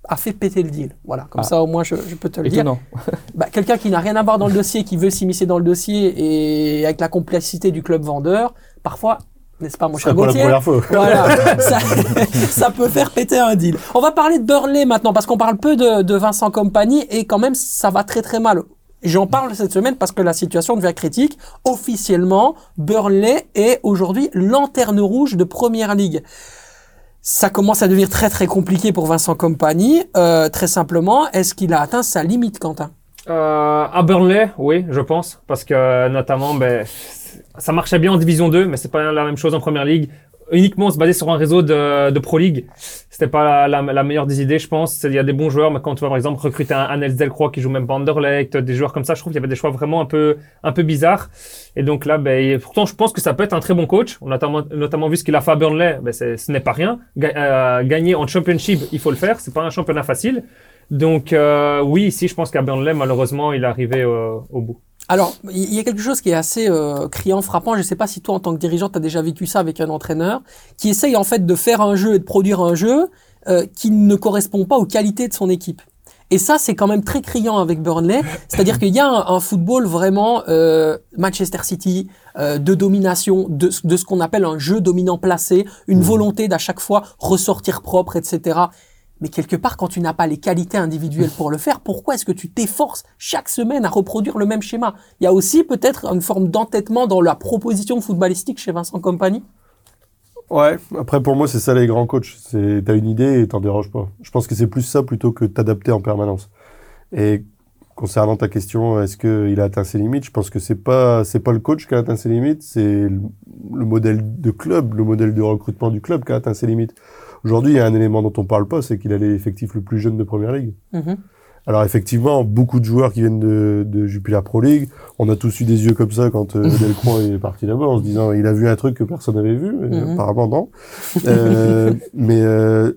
a fait péter le deal. Voilà, comme Ah. ça au moins je, je peux te le dire. Bah, quelqu'un qui n'a rien à voir dans le dossier, qui veut s'immiscer dans le dossier et avec la complexité du club vendeur, parfois, n'est-ce pas mon cher la Gauthier première fois. voilà, ça, ça peut faire péter un deal. On va parler de Burnley maintenant parce qu'on parle peu de, de Vincent Compagnie et quand même ça va très très mal. J'en parle cette semaine parce que la situation devient critique. Officiellement, Burnley est aujourd'hui lanterne rouge de Première Ligue. Ça commence à devenir très très compliqué pour Vincent Compagnie. Euh, très simplement, est-ce qu'il a atteint sa limite, Quentin? Euh, à Burnley, oui, je pense, parce que notamment, ben, ça marchait bien en Division 2, mais c'est pas la même chose en Première Ligue. Uniquement se baser sur un réseau de, de Pro League, c'était pas la, la, la meilleure des idées, je pense. Il y a des bons joueurs, mais quand tu vois par exemple recruter un, un Delcroix qui joue même pas Anderlecht, des joueurs comme ça, je trouve qu'il y avait des choix vraiment un peu un peu bizarres. Et donc là, ben, pourtant, je pense que ça peut être un très bon coach. On a notamment, notamment vu ce qu'il a fait à Burnley, ben, ce n'est pas rien. Euh, gagner en Championship, il faut le faire. C'est pas un championnat facile. Donc euh, oui, ici, je pense qu'à Burnley, malheureusement, il est arrivé euh, au bout. Alors, il y a quelque chose qui est assez euh, criant, frappant. Je ne sais pas si toi, en tant que dirigeant, tu as déjà vécu ça avec un entraîneur, qui essaye en fait de faire un jeu et de produire un jeu euh, qui ne correspond pas aux qualités de son équipe. Et ça, c'est quand même très criant avec Burnley. C'est-à-dire qu'il y a un, un football vraiment euh, Manchester City, euh, de domination, de, de ce qu'on appelle un jeu dominant placé, une volonté d'à chaque fois ressortir propre, etc. Mais quelque part, quand tu n'as pas les qualités individuelles pour le faire, pourquoi est-ce que tu t'efforces chaque semaine à reproduire le même schéma? Il y a aussi peut-être une forme d'entêtement dans la proposition footballistique chez Vincent Compagnie. Ouais, après pour moi c'est ça les grands coachs. C'est t'as une idée et t'en déroges pas. Je pense que c'est plus ça plutôt que t'adapter en permanence. Et concernant ta question, est-ce qu'il a atteint ses limites? Je pense que c'est pas pas le coach qui a atteint ses limites, c'est le modèle de club, le modèle de recrutement du club qui a atteint ses limites. Aujourd'hui, il y a un élément dont on parle pas, c'est qu'il a l'effectif le plus jeune de Première Ligue. Mhm. Alors effectivement, beaucoup de joueurs qui viennent de, de Jupiler Pro League, on a tous eu des yeux comme ça quand euh, Delcroix est parti là-bas, en se disant il a vu un truc que personne n'avait vu, mais Mhm. apparemment non. Euh, mais euh,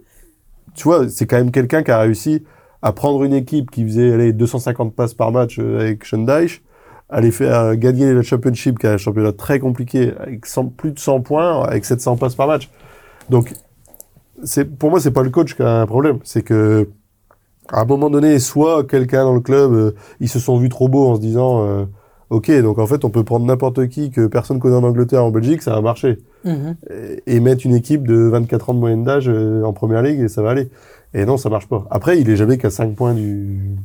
tu vois, c'est quand même quelqu'un qui a réussi à prendre une équipe qui faisait allez, 250 passes par match euh, avec Schondeich, à les faire gagner le Championship, qui est un championnat très compliqué, avec 100 plus de 100 points, avec 700 passes par match. Donc, pour moi, c'est pas le coach qui a un problème, c'est que à un moment donné, soit quelqu'un dans le club, euh, ils se sont vus trop beaux en se disant, euh, ok, donc en fait, on peut prendre n'importe qui que personne connaît en Angleterre, en Belgique, ça va marcher Mhm. et, et mettre une équipe de 24 ans de moyenne d'âge euh, en première ligue et ça va aller. Et non, ça marche pas. Après, il est jamais qu'à 5 points du,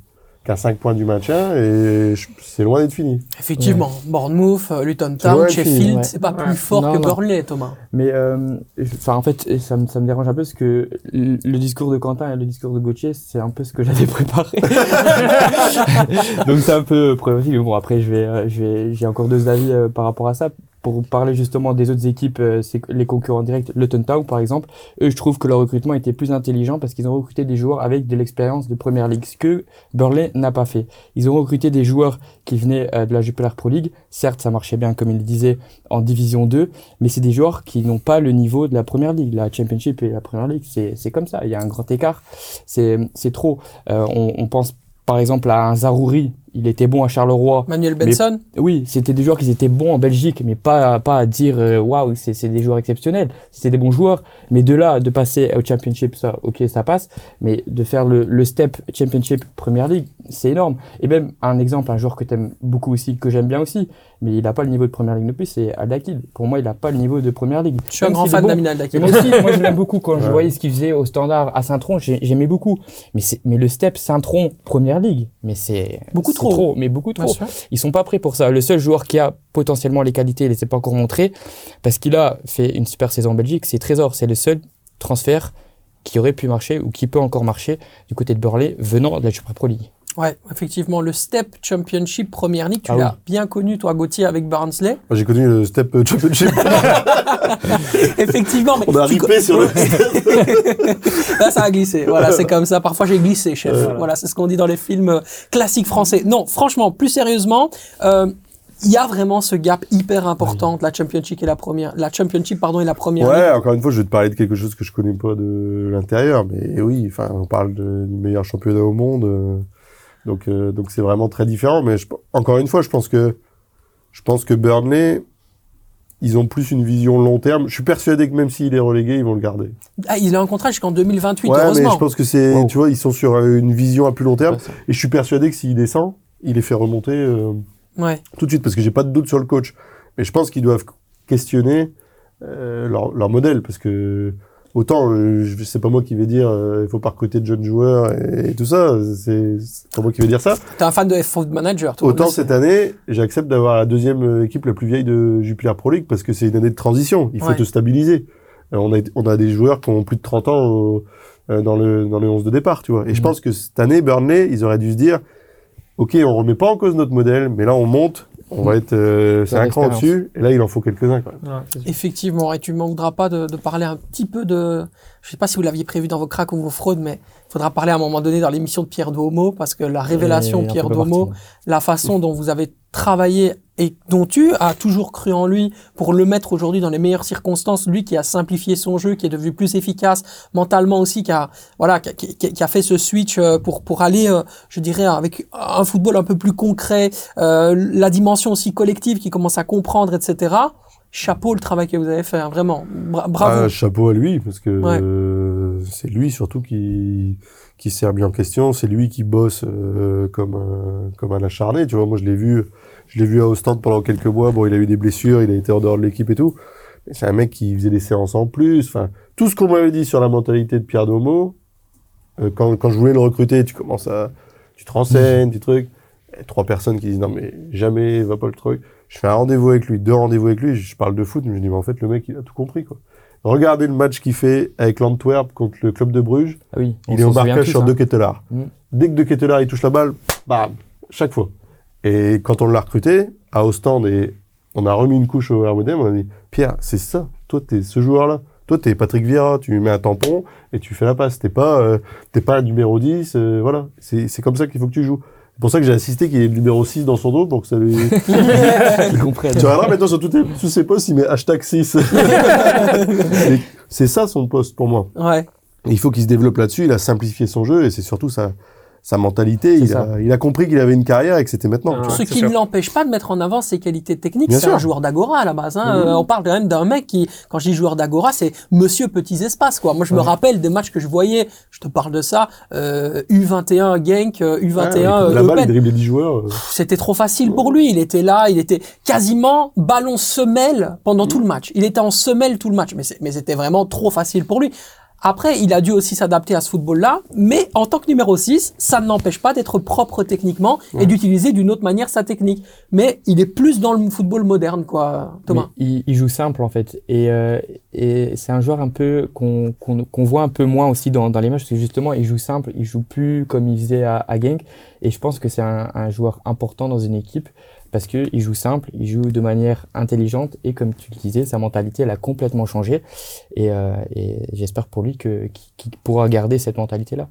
qu'à 5 points du maintien et c'est loin d'être fini. Effectivement, Bournemouth, euh, Luton Ouais, Town, Sheffield, ouais. c'est pas Ouais. plus fort Non, que non. Burnley, Thomas. Mais euh, enfin en fait ça me, ça me dérange un peu parce que le le discours de Quentin et le discours de Gauthier c'est un peu ce que j'avais préparé. Donc c'est un peu problématique. Mais bon après je vais euh, je vais j'ai encore deux avis euh, par rapport à ça. Pour parler justement des autres équipes, euh, c'est les concurrents directs, Luton Town par exemple, eux je trouve que leur recrutement était plus intelligent parce qu'ils ont recruté des joueurs avec de l'expérience de première ligue, ce que Burnley n'a pas fait. Ils ont recruté des joueurs qui venaient euh, de la Jupiler Pro League. Certes ça marchait bien comme il le disait en Division 2, mais c'est des joueurs qui n'ont pas le niveau de la première ligue. La Championship et la première ligue, c'est, comme ça. Il y a un grand écart. C'est, trop. Euh, on, on pense par exemple à un Zarouri. Il était bon à Charleroi. Manuel Benson, Oui, c'était des joueurs qui étaient bons en Belgique, mais pas, pas à dire, euh, waouh, c'est, c'est des joueurs exceptionnels. C'était des bons joueurs. Mais de là, de passer au Championship, ça, ok, ça passe. Mais de faire le, le step Championship Première Ligue, c'est énorme. Et même, un exemple, un joueur que t'aimes beaucoup aussi, que j'aime bien aussi, mais il n'a pas le niveau de Première Ligue non plus, c'est Adakid. Pour moi, il n'a pas le niveau de Première Ligue. je suis un grand fan bon. d'Aminal Et Daki. moi aussi, moi je l'aime beaucoup quand je voyais ce qu'il faisait au standard à Saint-Tron, j'ai- j'aimais beaucoup. Mais c'est, mais le step Saint-Tron Première Ligue, mais c'est Beaucoup c'est trop. mais beaucoup trop. Ils sont pas prêts pour ça. Le seul joueur qui a potentiellement les qualités, il les a pas encore montré parce qu'il a fait une super saison en Belgique, c'est Trésor. C'est le seul transfert qui aurait pu marcher ou qui peut encore marcher du côté de Burley venant de la Super Pro League. Ouais, effectivement, le Step Championship Première Ligue, tu Ah l'as oui. bien connu, toi, Gauthier, avec Barnsley. Moi, j'ai connu le Step euh, Championship. Effectivement, mais On a ripé sur le Là, ça a glissé. Voilà, c'est comme ça. Parfois, j'ai glissé, chef. Euh. Voilà, c'est ce qu'on dit dans les films euh, classiques français. Non, franchement, plus sérieusement, euh, il y a vraiment ce gap hyper important entre la Championship et la première, la Championship, pardon, et la première. Ouais, ligue. encore une fois, je vais te parler de quelque chose que je connais pas de l'intérieur, mais oui, enfin, on parle de- du meilleur championnat au monde, euh, donc euh, donc c'est vraiment très différent. Mais je- encore une fois, je pense que je pense que Burnley, ils ont plus une vision long terme. Je suis persuadé que même s'il est relégué, ils vont le garder. Ah, il a un contrat jusqu'en 2028, ouais, mais heureusement. je pense que c'est, Wow. tu vois, ils sont sur euh, une vision à plus long terme. Et je suis persuadé que s'il descend, il les fait remonter euh, Ouais. tout de suite, parce que j'ai pas de doute sur le coach. Mais je pense qu'ils doivent questionner euh, leur, leur modèle, parce que autant, euh, c'est pas moi qui vais dire euh, il faut pas recruter de jeunes joueurs et, et tout ça, c'est c'est pas moi qui vais dire ça. T'es un fan de F-Foot Manager, toi. Autant cette année, j'accepte d'avoir la deuxième euh, équipe la plus vieille de Jupiler Pro League, parce que c'est une année de transition, il faut Ouais. te stabiliser. Euh, on, a, on a des joueurs qui ont plus de 30 ans au- euh, dans, le, dans le 11 de départ, tu vois. Et je Mhm. pense que cette année, Burnley, ils auraient dû se dire, ok, on remet pas en cause notre modèle, mais là on monte, on va être euh, c'est un cran au-dessus, et là il en faut quelques-uns. Quand même. Ouais, c'est sûr. Effectivement, et tu ne manqueras pas de, de parler un petit peu de. Je sais pas si vous l'aviez prévu dans vos cracks ou vos fraudes, mais il faudra parler à un moment donné dans l'émission de Pierre Duomo, parce que la révélation Et Pierre Duomo, partie, la façon dont vous avez travaillé et dont tu as toujours cru en lui pour le mettre aujourd'hui dans les meilleures circonstances, lui qui a simplifié son jeu, qui est devenu plus efficace mentalement aussi, qui a voilà, qui, qui- qui- qui a fait ce switch euh, pour pour aller, euh, je dirais, avec un football un peu plus concret, euh, la dimension aussi collective qui commence à comprendre, etc. Chapeau le travail que vous avez fait, hein, vraiment, Bra- bravo. Ah, chapeau à lui, parce que Ouais. euh, c'est lui surtout qui, qui s'est remis en question, c'est lui qui bosse euh, comme, un, comme un acharné. Tu vois, moi je l'ai vu, je l'ai vu à Ostende pendant quelques mois. Bon, il a eu des blessures, il a été en dehors de l'équipe et tout. Mais c'est un mec qui faisait des séances en plus. Enfin, tout ce qu'on m'avait dit sur la mentalité de Pierre Domo, euh, quand, quand je voulais le recruter, tu commences à, tu te renseignes, tu trucs. Et trois personnes qui disent non mais jamais va pas le truc. Je fais un rendez-vous avec lui, deux rendez-vous avec lui, je parle de foot, mais je dis mais en fait le mec il a tout compris quoi. Regardez le match qu'il fait avec l'Antwerp contre le club de Bruges, Ah oui, on il est au marquage sur hein. De Ketelaar. Mm. Dès que De Ketelaar il touche la balle, bam, chaque fois. Et quand on l'a recruté à Ostende et on a remis une couche au RWDM, on a dit Pierre, c'est ça, toi t'es ce joueur-là. Toi, t'es Patrick Vieira, tu mets un tampon et tu fais la passe. T'es pas, euh, t'es pas numéro 10, euh, voilà. C'est, c'est comme ça qu'il faut que tu joues. C'est pour ça que j'ai insisté qu'il y ait le numéro 6 dans son dos pour que ça lui, Ils comprennent. tu regarderas maintenant sur tous, tes- tous ses posts, il met hashtag 6. Mais c'est ça son poste pour moi. Ouais. Il faut qu'il se développe là-dessus, il a simplifié son jeu et c'est surtout sa, sa mentalité. Il a, il a compris qu'il avait une carrière et que c'était maintenant. Ah. Ce qui ne l'empêche pas de mettre en avant ses qualités techniques. C'est un joueur d'Agora à la base. Hein. Mhm. Euh, on parle quand même d'un mec qui, quand je dis joueur d'Agora, c'est Monsieur Petits Espaces. Quoi. Moi, je me rappelle des matchs que je voyais. Je te parle de ça. Euh, U21 Genk, euh, U21 Ah, il euh, la balle, il Eupen. driblait 10 joueurs. euh. C'était trop facile pour lui. Il était là, il était quasiment ballon semelle pendant tout le match. Il était en semelle tout le match, mais c'était vraiment trop facile pour lui. Après, il a dû aussi s'adapter à ce football-là, mais en tant que numéro 6, ça ne l'empêche pas d'être propre techniquement et d'utiliser d'une autre manière sa technique. Mais il est plus dans le football moderne, quoi, Thomas. Il, il joue simple en fait. Et, euh, et c'est un joueur un peu qu'on voit un peu moins aussi dans, dans les matchs parce que justement il joue simple, il joue plus comme il faisait à, à Genk. Et je pense que c'est un, un joueur important dans une équipe parce que il joue simple, il joue de manière intelligente et comme tu le disais, sa mentalité elle a complètement changé. Et, euh, j'espère pour lui qu'il qu'il pourra garder cette mentalité là.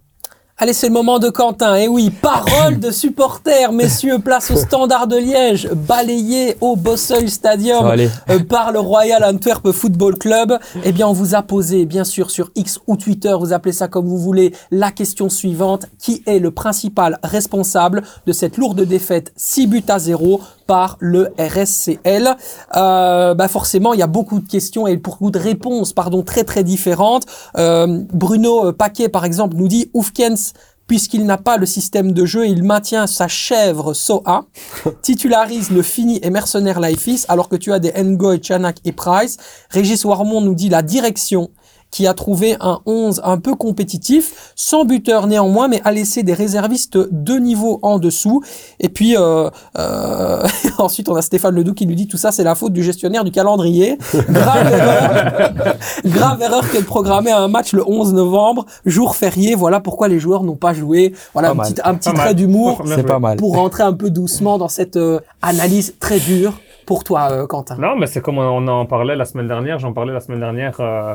Allez, c'est le moment de Quentin. Et oui, parole de supporters, messieurs, place au Standard de Liège, balayé au Bosseuil Stadium. euh, par le Royal Antwerp Football Club, eh bien, on vous a posé, bien sûr, sur X ou Twitter, vous appelez ça comme vous voulez, la question suivante. Qui est le principal responsable de cette lourde défaite 6 buts à 0 par le RSCL euh, bah Forcément, il y a beaucoup de questions et beaucoup de réponses, pardon, très très différentes. Euh, Bruno Paquet, par exemple, nous dit Oufkens puisqu'il n'a pas le système de jeu, il maintient sa chèvre Soa, titularise le fini et mercenaire Laifis, alors que tu as des Ngoy, Chanak et Price. Régis Warmont nous dit la direction qui a trouvé un 11 un peu compétitif, sans buteur néanmoins, mais a laissé des réservistes de niveau en dessous. Et puis euh, euh, ensuite on a Stéphane Ledoux qui nous dit tout ça c'est la faute du gestionnaire du calendrier. Grave erreur, grave erreur que de programmer un match le 11 novembre, jour férié. Voilà pourquoi les joueurs n'ont pas joué. Voilà Pas un petit, un petit Pas trait d'humour Bien C'est joué. pas mal. pour rentrer un peu doucement dans cette euh, analyse très dure pour toi, euh, Quentin. Non, mais c'est comme on en parlait la semaine dernière, j'en parlais la semaine dernière euh,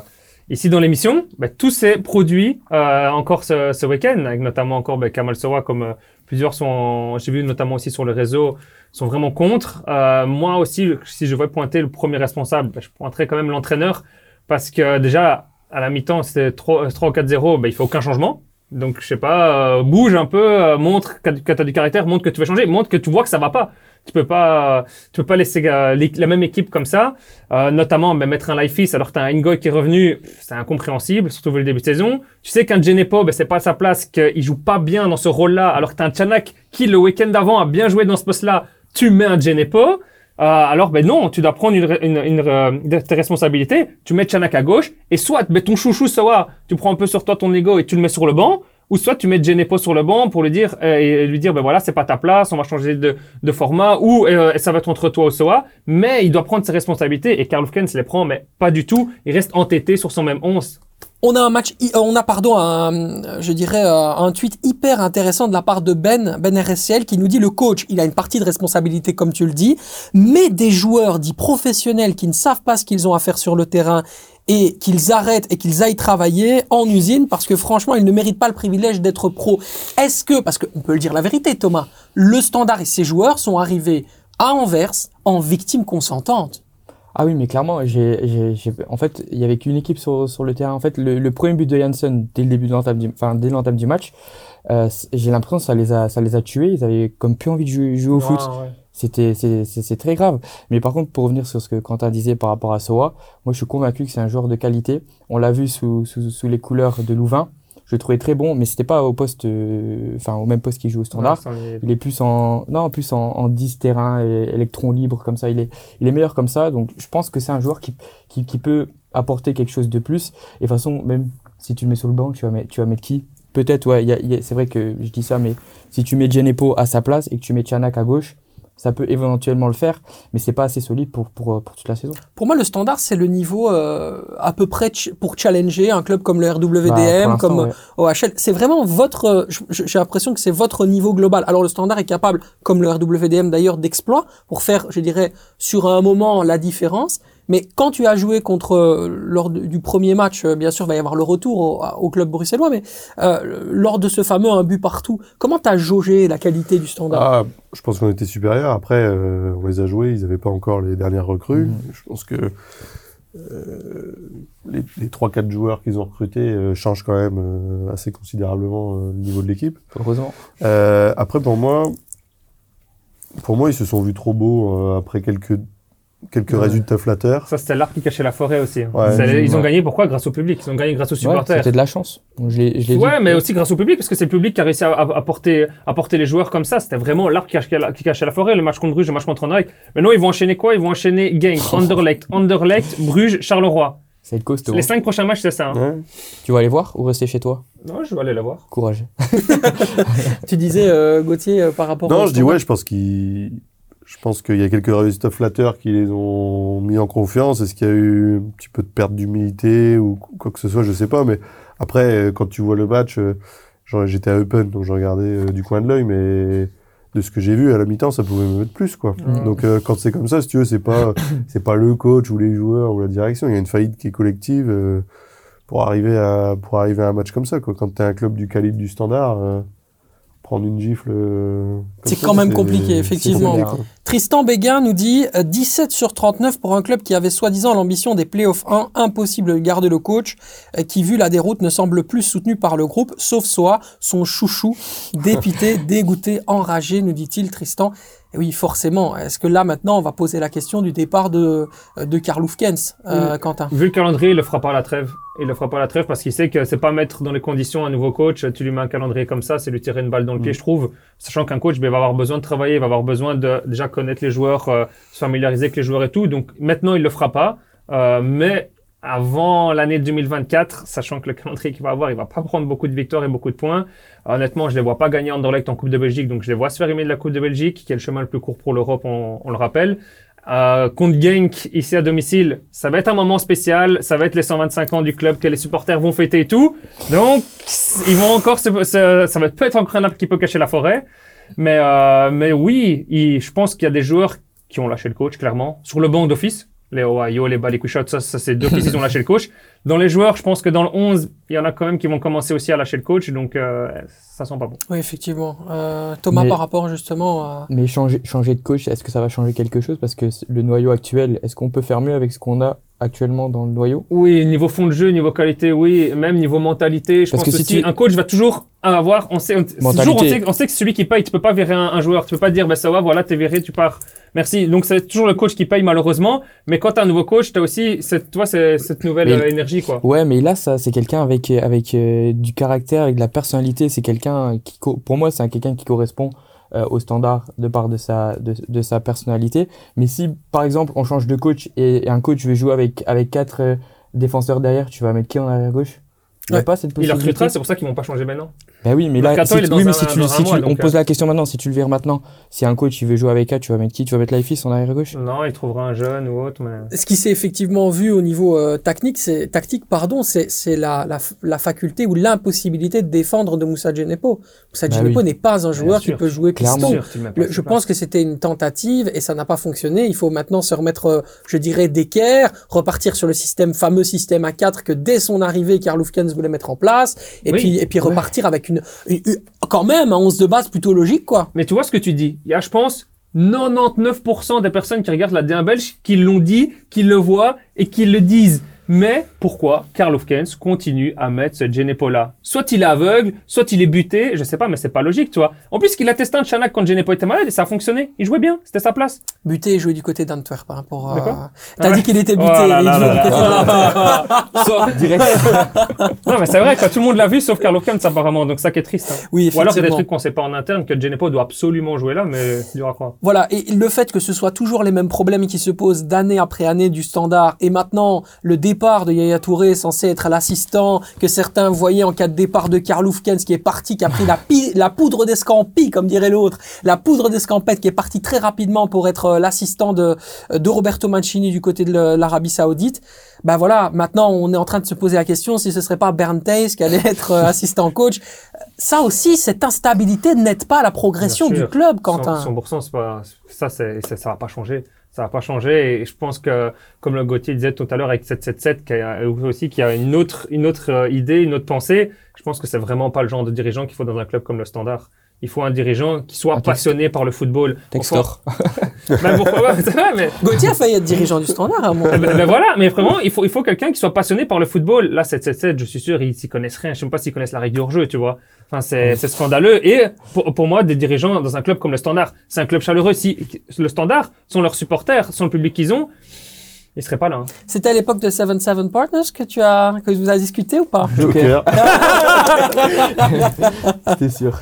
ici dans l'émission. Ben, tout s'est produit euh, encore ce, ce week-end, avec notamment encore ben, Kamal Sowa, comme euh, plusieurs sont, j'ai vu notamment aussi sur le réseau, sont vraiment contre. Euh, moi aussi, si je veux pointer le premier responsable, ben, je pointerai quand même l'entraîneur, parce que déjà, à la mi-temps, c'était 3, 3 ou 4-0, ben, il fait aucun changement. Donc, je sais pas, euh, bouge un peu, euh, montre que tu as du caractère, montre que tu veux changer, montre que tu vois que ça va pas. Tu peux pas, tu peux pas laisser la même équipe comme ça, euh, notamment ben, mettre un Lifeis alors que t'as un Ngoy qui est revenu, c'est incompréhensible, surtout vu le début de saison. Tu sais qu'un Genepo, ben, c'est pas à sa place, qu'il joue pas bien dans ce rôle-là, alors que t'as un Chanak qui le week-end d'avant a bien joué dans ce poste-là, tu mets un Genepo. Euh, alors ben non, tu dois prendre une, une, une, tes responsabilités, tu mets Chanak à gauche, et soit ben, ton chouchou Soa, tu prends un peu sur toi ton ego et tu le mets sur le banc, ou soit tu mets Genepo sur le banc pour lui dire euh, et lui dire ben voilà c'est pas ta place, on va changer de, format ou euh, ça va être entre toi ou Soa, mais il doit prendre ses responsabilités et Karl Hufkens les prend mais pas du tout, il reste entêté sur son même 11. On a un match, euh, on a pardon, un, je dirais un tweet hyper intéressant de la part de Ben, Ben RSCL qui nous dit le coach, il a une partie de responsabilité comme tu le dis, mais des joueurs dits professionnels qui ne savent pas ce qu'ils ont à faire sur le terrain et qu'ils arrêtent et qu'ils aillent travailler en usine parce que franchement ils ne méritent pas le privilège d'être pro. Est-ce que, parce qu'on peut le dire la vérité Thomas, le standard et ses joueurs sont arrivés à Anvers en victime consentante? Ah oui, mais clairement, j'ai, j'ai, j'ai- en fait, il y avait qu'une équipe sur, sur le terrain. En fait, le, le premier but de Janssen dès le début de l'entame du, enfin, dès l'entame du match, euh, j'ai l'impression que ça les a, ça les a tués. Ils avaient comme plus envie de jouer, jouer au foot. C'était, c'est, très grave. Mais par contre, pour revenir sur ce que Quentin disait par rapport à Soa, moi, je suis convaincu que c'est un joueur de qualité. On l'a vu sous, sous, sous les couleurs de Louvain. Je le trouvais très bon, mais c'était pas au poste, euh, enfin, au même poste qu'il joue au standard. Il est plus en non plus en, en 10 terrain électron libre comme ça il est il est meilleur comme ça donc je pense que c'est un joueur qui, qui qui peut apporter quelque chose de plus et de toute façon même si tu le mets sur le banc tu vas mettre tu vas mettre qui? Peut-être ouais c'est vrai que je dis ça mais si tu mets Genepo à sa place et que tu mets Chanak à gauche ça peut éventuellement le faire mais c'est pas assez solide pour pour pour toute la saison Pour moi, le standard, c'est le niveau euh, à peu près ch- pour challenger un club comme le Bah, RWDM, l'instant, comme ouais. OHL. C'est vraiment votre. euh, J'ai l'impression que c'est votre niveau global. Alors le standard est capable, comme le RWDM d'ailleurs, d'exploits pour faire, je dirais, sur un moment la différence. Mais quand tu as joué contre euh, lors de- du premier match, euh, bien sûr, il va y avoir le retour au, au club bruxellois, mais euh, lors de ce fameux un but partout, comment tu as jaugé la qualité du standard? Ah, je pense qu'on était supérieur. Après, euh, on les a joués, ils n'avaient pas encore les dernières recrues. Mhm. Je pense que euh, les, les 3-4 joueurs qu'ils ont recrutés euh, changent quand même euh, assez considérablement euh, le niveau de l'équipe. heureusement Euh, après, pour moi, pour moi, ils se sont vus trop beaux euh, après quelques quelques Ouais. résultats flatteurs. Ça, c'était l'arbre qui cachait la forêt aussi. hein. Ouais. Ils ont Ouais. gagné pourquoi? Grâce au public. Ils ont gagné grâce aux Ouais, supporters. c'était de la chance je l'ai je l'ai Ouais, dit. mais aussi grâce au public, parce que c'est le public qui a réussi à, à- à porter, à porter les joueurs comme ça. C'était vraiment l'arbre qui cachait, la, qui cachait la forêt, le match contre Bruges, le match contre Anderlecht. Maintenant, ils vont enchaîner quoi? Ils vont enchaîner Genk, Anderlecht, Anderlecht, Bruges, Charleroi. Ça va être costaud. Les hein. cinq prochains matchs, c'est ça. hein. Ouais. Tu vas aller voir ou rester chez toi? Non, je vais aller la voir. Courage. Tu disais, euh, Gauthier, euh, par rapport Non, au je dis ouais, je pense qu'il, je pense qu'il y a quelques résultats flatteurs qui les ont mis en confiance. Est-ce qu'il y a eu un petit peu de perte d'humilité ou quoi que ce soit, je sais pas. Mais après, euh, quand tu vois le match, euh, j'étais à Eupen, donc je regardais euh, du coin de l'œil, mais de ce que j'ai vu à la mi-temps, ça pouvait me mettre plus, quoi. Donc euh, quand c'est comme ça, si tu veux, c'est pas, c'est pas le coach ou les joueurs ou la direction. Il y a une faillite qui est collective. euh, pour arriver à pour arriver à un match comme ça quoi quand t'es un club du calibre du standard euh, prendre une gifle euh, C'est quand même compliqué, effectivement. compliqué, quoi. Tristan Béguin nous dit euh, 17 sur 39 pour un club qui avait soi-disant l'ambition des playoffs 1. Impossible de garder le coach euh, qui, vu la déroute, ne semble plus soutenu par le groupe, sauf soi, son chouchou. Dépité, dégoûté, enragé, nous dit-il Tristan. Et oui, forcément. Est-ce que là, maintenant, on va poser la question du départ de, de Karl Hufkens, euh, Quentin? Vu le calendrier, il le fera pas à la trêve. Il le fera pas à la trêve parce qu'il sait que c'est pas mettre dans les conditions un nouveau coach. Tu lui mets un calendrier comme ça, c'est lui tirer une balle dans le pied, je trouve. Sachant qu'un coach, ben, il va avoir besoin de travailler, il va avoir besoin de déjà connaître les joueurs, euh, se familiariser avec les joueurs et tout. Donc maintenant, il le fera pas. Euh, mais avant l'année 2024, sachant que le calendrier qu'il va avoir, il va pas prendre beaucoup de victoires et beaucoup de points. Honnêtement, je les vois pas gagner Anderlecht en Coupe de Belgique, donc je les vois se faire aimer de la Coupe de Belgique, qui est le chemin le plus court pour l'Europe, on, on le rappelle. Euh, contre Genk, ici à domicile, ça va être un moment spécial, ça va être les 125 ans du club que les supporters vont fêter et tout. Donc, ils vont encore se- ça va peut-être encore un arbre qui peut cacher la forêt. Mais, euh, mais oui, il- je pense qu'il y a des joueurs qui ont lâché le coach, clairement. Sur le banc d'office, les Ohio, les Balikwishots, ça, ça c'est d'office, ils ont lâché le coach. Dans les joueurs, je pense que dans le 11, il y en a quand même qui vont commencer aussi à lâcher le coach, donc euh, ça sent pas bon. Oui, effectivement. Euh, Thomas, Mais- par rapport justement à... Mais changer, changer de coach, est-ce que ça va changer quelque chose? Parce que le noyau actuel, est-ce qu'on peut faire mieux avec ce qu'on a actuellement dans le noyau? Oui, niveau fond de jeu, niveau qualité, oui, même niveau mentalité, je Parce pense que si si tu- un coach va toujours avoir, on sait, on, toujours, on sait, on sait que celui qui paye, tu peux pas virer un, un joueur, tu peux pas dire, ben ça va, voilà, t'es viré, tu pars. Merci. Donc c'est toujours le coach qui paye malheureusement, mais quand t'as un nouveau coach, t'as aussi cette, toi, cette nouvelle Mais- euh, quoi. Ouais, mais là, ça, c'est quelqu'un avec avec euh, du caractère, avec de la personnalité. C'est quelqu'un qui, pour moi, c'est un quelqu'un qui correspond euh, au standard de part de sa de, de sa personnalité. Mais si, par exemple, on change de coach et, et un coach veut jouer avec avec quatre euh, défenseurs derrière, tu vas mettre qui en arrière gauche? Il n'y a pas cette Il recrutera, c'est pour ça qu'ils vont pas changer maintenant. Ben oui, mais là, Mercato, si, il est dans oui, mais un- si tu, dans un si tu- mois, on donc, pose euh. la question maintenant, si tu le vires maintenant, si un coach il veut jouer avec 4, tu vas mettre qui? Tu vas mettre Leifis en arrière gauche Non, il trouvera un jeune ou autre, mais. Ce qui s'est effectivement vu au niveau euh, tactique, c'est tactique, pardon, c'est c'est la, la, la faculté ou l'impossibilité de défendre de Moussa Djenepo. Moussa Bah Djenepo oui. n'est pas un joueur qui peut jouer Clairement. piston. Sûr, le je pense que c'était une tentative et ça n'a pas fonctionné. Il faut maintenant se remettre, euh, je dirais, d'équerre, repartir sur le système fameux système A4 que dès son arrivée, Karl Hufkens voulait mettre en place, et Oui. puis et puis Ouais. repartir avec quand même un 11 de base plutôt logique, quoi. Mais tu vois ce que tu dis. Il y a, je pense, 99% des personnes qui regardent la D1 belge qui l'ont dit, qui le voient et qui le disent. Mais pourquoi Karl Hofkens continue à mettre ce Genepo là Soit il est aveugle, soit il est buté, je sais pas, mais c'est pas logique, tu vois. En plus, qu'il a testé un Chanak quand Genepo était malade et ça a fonctionné. Il jouait bien, c'était sa place. Buté et joué du côté d'Antwerp par rapport quoi à... T'as dit qu'il était buté, il Direct. non, mais c'est vrai, quoi, tout le monde l'a vu sauf Karl Hofkens apparemment, donc ça qui est triste. hein. Oui, Ou alors il y a des trucs qu'on sait pas en interne que Genepo doit absolument jouer là, mais dur à croire. Voilà, et le fait que ce soit toujours les mêmes problèmes qui se posent d'année après année du standard, et maintenant le départ de Yaya Touré censé être l'assistant que certains voyaient en cas de départ de Karl Hufkens qui est parti, qui a pris la, poudre d'escampi, comme dirait l'autre, la poudre d'escampette qui est parti très rapidement pour être euh, l'assistant de, de Roberto Mancini du côté de l'Arabie Saoudite. Bah voilà, maintenant on est en train de se poser la question si ce serait pas Bernd Theis qui allait être euh, assistant coach. Ça aussi, cette instabilité n'aide pas la progression du club, Quentin. 100%, c'est pas, ça, ça va pas changer. Ça va pas changer. Et je pense que, comme le Gauthier disait tout à l'heure avec 777, qui a aussi, qui a une autre, une autre euh, idée, une autre pensée, je pense que c'est vraiment pas le genre de dirigeant qu'il faut dans un club comme le Standard. Il faut un dirigeant qui soit passionné par le football. Textor. Ben, pourquoi pas, c'est vrai, mais, Gauthier a failli être dirigeant du standard à un moment. ben, ben voilà, mais vraiment, il faut, il faut quelqu'un qui soit passionné par le football. Là, 777, je suis sûr, ils s'y connaissent rien. Je sais même pas s'ils connaissent la règle du hors-jeu, tu vois. Enfin, c'est, c'est scandaleux. Et pour, pour moi, des dirigeants dans un club comme le Standard, c'est un club chaleureux. Si le Standard sont leurs supporters, sont le public qu'ils ont, il serait pas là. hein. C'était à l'époque de 7-7 Partners que tu as, que vous avez discuté ou pas? Joker. C'était sûr?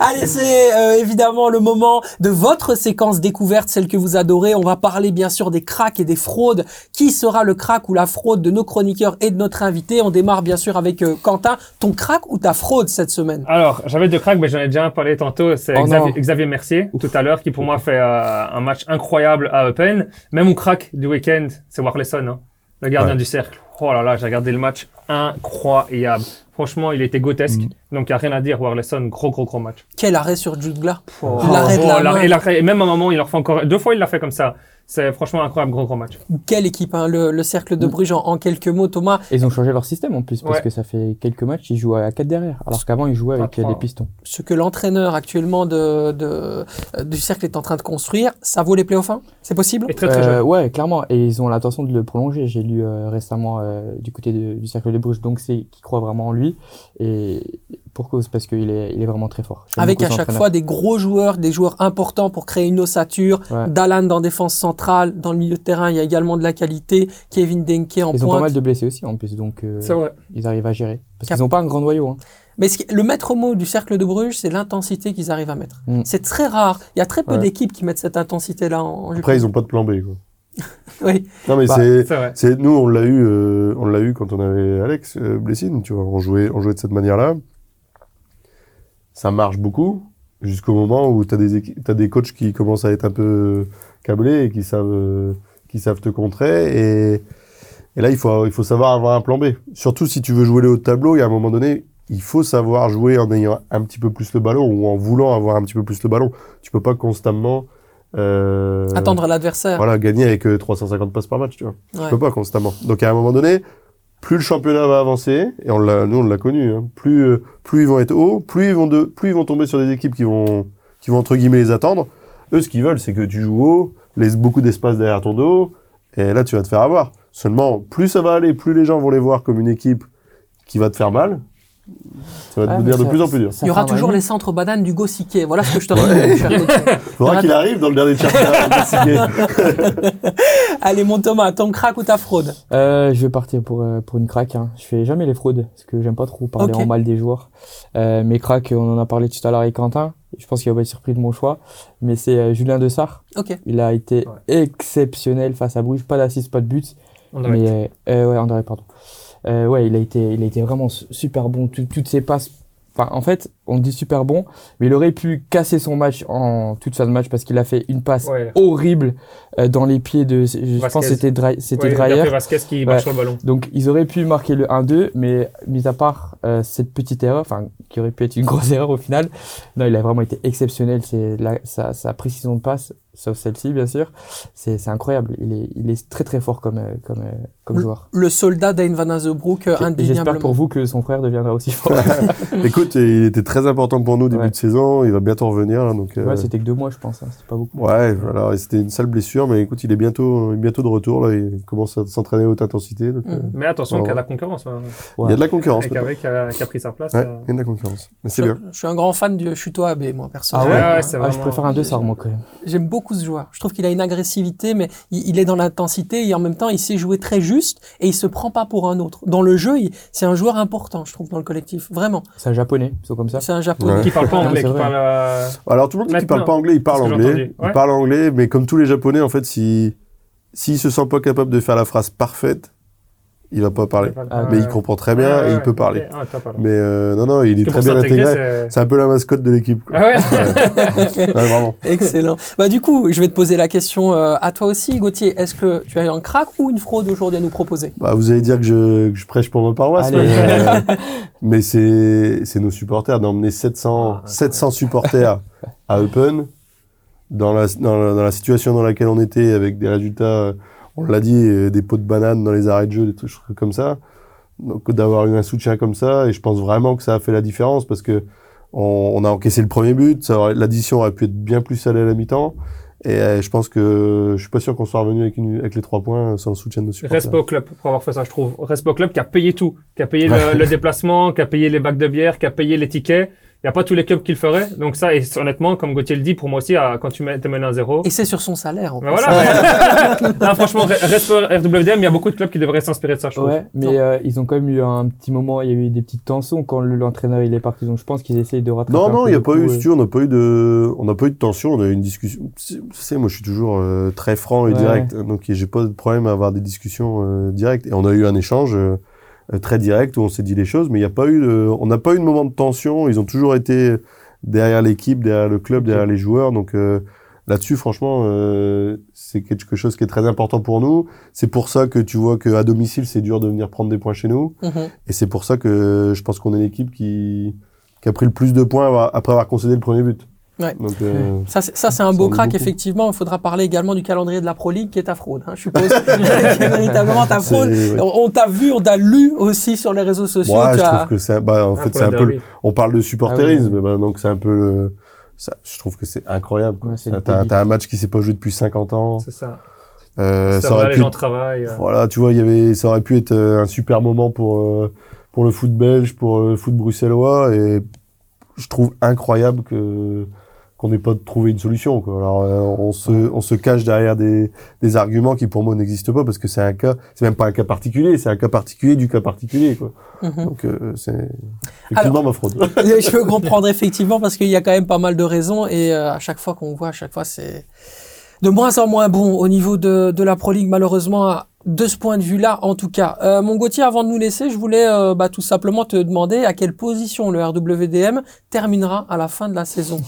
Allez, c'est euh, évidemment le moment de votre séquence découverte, celle que vous adorez. On va parler bien sûr des cracks et des fraudes. Qui sera le crack ou la fraude de nos chroniqueurs et de notre invité? On démarre bien sûr avec euh, Quentin. Ton crack ou ta fraude cette semaine? Alors, j'avais deux cracks, mais j'en ai déjà parlé tantôt. C'est Oh Xavier. Xavier Mercier, tout à l'heure, qui pour moi fait euh, un match incroyable à Open. Même mon crack du week-end, c'est Warlesson, hein, le gardien Ouais. du cercle. Oh là là, j'ai regardé le match incroyable. Franchement, il était grotesque. Mm. Donc, il n'y a rien à dire. Warlesson, gros, gros, gros match. Quel arrêt sur Jude Gla Oh, L'arrêt de la main. et même à un moment, il leur fait encore, deux fois, il l'a fait comme ça. C'est franchement incroyable, gros, gros match. Quelle équipe hein, le, le cercle de Bruges en, en quelques mots, Thomas. Ils ont changé leur système en plus, parce Ouais. que ça fait quelques matchs, ils jouent à 4 derrière. Alors qu'avant, ils jouaient avec des pistons. Ce que l'entraîneur actuellement de, de, du cercle est en train de construire, ça vaut les playoffs hein? C'est possible? Et très, très Euh, jeune. ouais, clairement. Et ils ont l'intention de le prolonger. J'ai lu euh, récemment euh, du côté de- du cercle de Bruges, donc c'est qui croit vraiment en lui. Et pour cause, parce qu'il est, il est vraiment très fort. J'aime Avec à chaque fois des gros joueurs, des joueurs importants pour créer une ossature. Ouais. Dalan dans défense centrale, dans le milieu de terrain, il y a également de la qualité. Kevin Denke en Ils ont pas pointe. mal de blessés aussi en plus, donc euh, C'est vrai. ils arrivent à gérer. Parce Cap- qu'ils n'ont pas un grand noyau. Hein. Mais ce qui- le maître mot du cercle de Bruges, c'est l'intensité qu'ils arrivent à mettre. Mm. C'est très rare. Il y a très peu Ouais. d'équipes qui mettent cette intensité-là en, en Après, ils ont pas de plan B, quoi. Oui. Non, mais Bah, c'est, C'est vrai. c'est, nous, on l'a eu, euh, on l'a eu quand on avait Alex euh, Blessing, tu vois. On jouait, on jouait de cette manière-là. Ça marche beaucoup jusqu'au moment où t'as des, équi- t'as des coachs qui commencent à être un peu câblés et qui savent, euh, qui savent te contrer. Et, et là, il faut, il faut savoir avoir un plan B. Surtout si tu veux jouer les hauts de tableau, il y a un moment donné, il faut savoir jouer en ayant un petit peu plus le ballon ou en voulant avoir un petit peu plus le ballon. Tu peux pas constamment euh, Attendre l'adversaire. voilà, gagner avec euh, 350 passes par match, tu vois. Ouais. Tu peux pas constamment. Donc à un moment donné, plus le championnat va avancer, et on l'a, nous on l'a connu, hein, plus, euh, plus ils vont être hauts, plus ils vont de, plus ils vont tomber sur des équipes qui vont, qui vont entre guillemets les attendre. Eux, ce qu'ils veulent, c'est que tu joues haut, laisse beaucoup d'espace derrière ton dos, et là tu vas te faire avoir. Seulement, plus ça va aller, plus les gens vont les voir comme une équipe qui va te faire mal. Ça va devenir mais de plus en plus dur. ça Il y aura toujours les centres bananes du Gossiquet. Voilà ce que je te cher coach. Faudra qu'il arrive dans le dernier chapitre. Allez, mon Thomas, ton crack ou ta fraude? Euh, je vais partir pour, euh, pour une craque. Hein. Je fais jamais les fraudes parce que j'aime pas trop parler en mal des joueurs. Euh, mes cracks, on en a parlé tout à l'heure avec Quentin. Je pense qu'il va être surpris de mon choix. Mais c'est euh, Julien Dessart. Il a été exceptionnel face à Bruges. Pas d'assist, pas de but. On Mais euh, euh, ouais, André, pardon. Euh, ouais, il a été, il a été vraiment su- super bon. Tout- toutes ses passes. Enfin, en fait, on dit super bon, mais il aurait pu casser son match en toute fin de match parce qu'il a fait une passe Ouais. horrible euh, dans les pieds de. Je pense que c'était Dry- c'était Ouais, il a Vasquez qui marche sur le ballon. Donc ils auraient pu marquer le 1-2, mais mis à part euh, cette petite erreur, enfin qui aurait pu être une grosse erreur au final, non, il a vraiment été exceptionnel. C'est la- sa, sa précision de passe, sauf celle-ci bien sûr, c'est c'est incroyable. Il est, il est très très fort comme euh, comme comme Le- joueur. Le soldat d'Ain Van Azebroek, Et J'espère indéniablement. pour vous que son frère deviendra aussi fort. Écoute, il était très important pour nous début Ouais. de saison. Il va bientôt revenir, là, donc. euh, Ouais, c'était que deux mois je pense, hein, c'était pas beaucoup. Ouais, voilà, et c'était une sale blessure, mais écoute, il est bientôt, bientôt de retour, là, il commence à s'entraîner à haute intensité, donc, Mm. euh, Mais attention, qu'il y a de la concurrence. hein. il y a de la concurrence. Avec peut-être. avec qui a, pris sa place. Ouais, euh. il y a de la concurrence. Mais c'est je, bien. je suis un grand fan du Chuto AB, moi, Ah personnellement. ouais, Ouais, ouais, c'est Ah, je vraiment- préfère un 2 ça moi quand même. J'aime beaucoup ce joueur. Je trouve qu'il a une agressivité, mais il, il est dans l'intensité et en même temps, il sait jouer très juste et il se prend pas pour un autre. Dans le jeu, il- c'est un joueur important, je trouve, dans le collectif. Vraiment. C'est un japonais, ils sont comme ça. C'est un japonais. Ouais. Qui parle pas Non, anglais, qui parle. euh, Alors, tout le monde dit qu'il parle pas anglais, il parle anglais. Ouais. Il parle anglais, mais comme tous les japonais, en fait, si, s'il se sent pas capable de faire la phrase parfaite, il va pas parler. Ah, Mais ouais. il comprend très bien Ouais, et il peut parler. Ah. Mais, euh, non, non, il est très bien intégré. c'est- C'est un peu la mascotte de l'équipe. Ah ouais Ouais, vraiment. Excellent. Bah, du coup, je vais te poser la question euh, à toi aussi, Gauthier. Est-ce que tu as un crack ou une fraude aujourd'hui à nous proposer? Bah, vous allez dire que je, que je prêche pour ma paroisse, Allez. mais, euh, mais c'est, nos supporters d'emmener 700, Ah, 700 supporters à Open dans la, dans, la, dans la situation dans laquelle on était avec des résultats, euh, on l'a dit, euh, des pots de banane dans les arrêts de jeu, des trucs comme ça. Donc, d'avoir eu un soutien comme ça, et je pense vraiment que ça a fait la différence parce que on, on a encaissé le premier but, l'addition aurait pu être bien plus salée à la mi-temps. Et euh, je pense que je suis pas sûr qu'on soit revenu avec, une, avec les trois points sans le soutien de nos supporters. Respect au club pour avoir fait ça, je trouve. Respect au club qui a payé tout, qui a payé le, le déplacement, qui a payé les bacs de bière, qui a payé les tickets. Il y a pas tous les clubs qui le feraient. Donc ça, et honnêtement, comme Gauthier le dit, pour moi aussi, à- quand tu mets- t'es mené à zéro. Et c'est sur son salaire. en Ben voilà. Non, franchement, re- reste RWDM, il y a beaucoup de clubs qui devraient s'inspirer de ça, je trouve. Ouais, mais euh, ils ont quand même eu un petit moment, il y a eu des petites tensions quand le- l'entraîneur il est parti, donc je pense qu'ils essayent de rattraper. Non, non, il n'y a pas coup, eu, euh. si tu veux, on n'a pas eu de, on n'a pas eu de tension, on a eu une discussion. Tu sais, moi, je suis toujours euh, très franc et Ouais. direct, donc j'ai pas de problème à avoir des discussions euh, directes. Et on a eu un échange très direct où on s'est dit les choses, mais il n'y a pas eu, de, on n'a pas eu de moment de tension. Ils ont toujours été derrière l'équipe, derrière le club, derrière les joueurs. Donc euh, là-dessus, franchement, euh, c'est quelque chose qui est très important pour nous. C'est pour ça que tu vois qu'à domicile, c'est dur de venir prendre des points chez nous. Mhm. Et c'est pour ça que je pense qu'on est l'équipe qui, qui a pris le plus de points après avoir concédé le premier but. Ouais. Donc, euh, Ça, c'est- ça, c'est un beau crack, beaucoup. effectivement. Il faudra parler également du calendrier de la Pro League qui est ta fraude, hein, je suppose. qui est véritablement ta fraude. ouais. On on t'a vu, on t'a lu aussi sur les réseaux sociaux. Moi, je as- trouve que c'est, bah, en fait, c'est un peu, le- on parle de supporterisme, Ah oui. bah, donc c'est un peu le, ça, je trouve que c'est incroyable. T'as- un match qui s'est pas joué depuis 50 ans. C'est ça. Euh, ça ça aurait les pu, gens travaillent. euh. voilà, tu vois, il y avait, ça aurait pu être euh, un super moment pour, euh, pour le foot belge, pour le foot bruxellois, et je trouve incroyable que, qu'on n'ait pas trouvé une solution, quoi. Alors, euh, on se, on se cache derrière des, des arguments qui pour moi n'existent pas parce que c'est un cas, c'est même pas un cas particulier, c'est un cas particulier du cas particulier, quoi. Mhm. Donc, euh, c'est effectivement ma fraude. je peux comprendre effectivement parce qu'il y a quand même pas mal de raisons et euh, à chaque fois qu'on voit, à chaque fois c'est de moins en moins bon au niveau de, de la Pro League malheureusement à- de ce point de vue-là en tout cas. Euh, mon Gauthier, avant de nous laisser, je voulais euh, bah, tout simplement te demander à quelle position le RWDM terminera à la fin de la saison.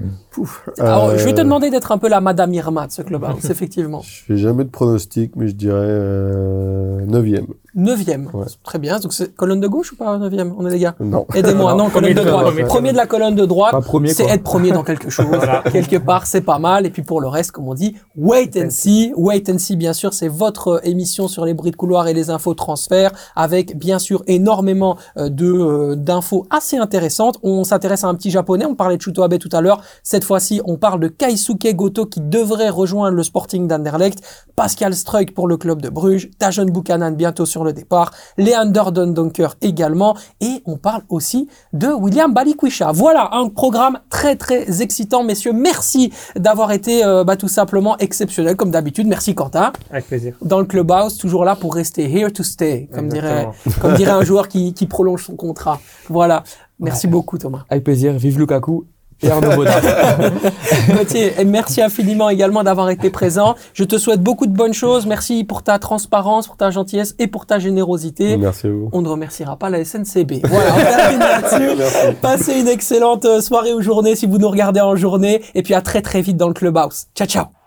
Mm. Pouf. Alors, je vais te Euh, demander d'être un peu la Madame Irma de ce clubhouse, effectivement. Je fais jamais de pronostic, mais je dirais euh, neuvième. Neuvième, Ouais. très bien. Donc c'est colonne de gauche ou pas neuvième? On est les gars? Non. Aidez-moi, non, colonne Premier de de- droite. premier Premier, de- la colonne de droite. C'est quoi. être premier dans quelque chose. Voilà. Quelque part, c'est pas mal. Et puis pour le reste, comme on dit, wait and see. Wait and see, bien sûr, c'est votre euh, émission sur les bruits de couloir et les infos transferts, avec bien sûr énormément euh, de euh, d'infos assez intéressantes. On s'intéresse à un petit japonais. On parlait de Shuto Abe tout à l'heure. Cette fois-ci, on parle de Kaisuke Goto qui devrait rejoindre le Sporting d'Anderlecht. Pascal Struik pour le club de Bruges. Tajon Buchanan bientôt sur le départ. Leander Dundonker également. Et on parle aussi de William Balikwisha. Voilà, un programme très très excitant, messieurs. Merci d'avoir été euh, bah, tout simplement exceptionnel, comme d'habitude. Merci Quentin. Avec plaisir. Dans le clubhouse, toujours là pour rester here to stay, comme dirait, Exactement. comme dirait un joueur qui, qui prolonge son contrat. Voilà. Merci beaucoup Thomas. Avec plaisir, vive Lukaku et Arnaud Baudin. Gauthier, et merci infiniment également d'avoir été présent. Je te souhaite beaucoup de bonnes choses. Merci pour ta transparence, pour ta gentillesse et pour ta générosité. Merci à vous. On ne remerciera pas la SNCB. Voilà, on termine là-dessus. Passez une excellente euh, soirée ou journée si vous nous regardez en journée. Et puis à très très vite dans le clubhouse. Ciao ciao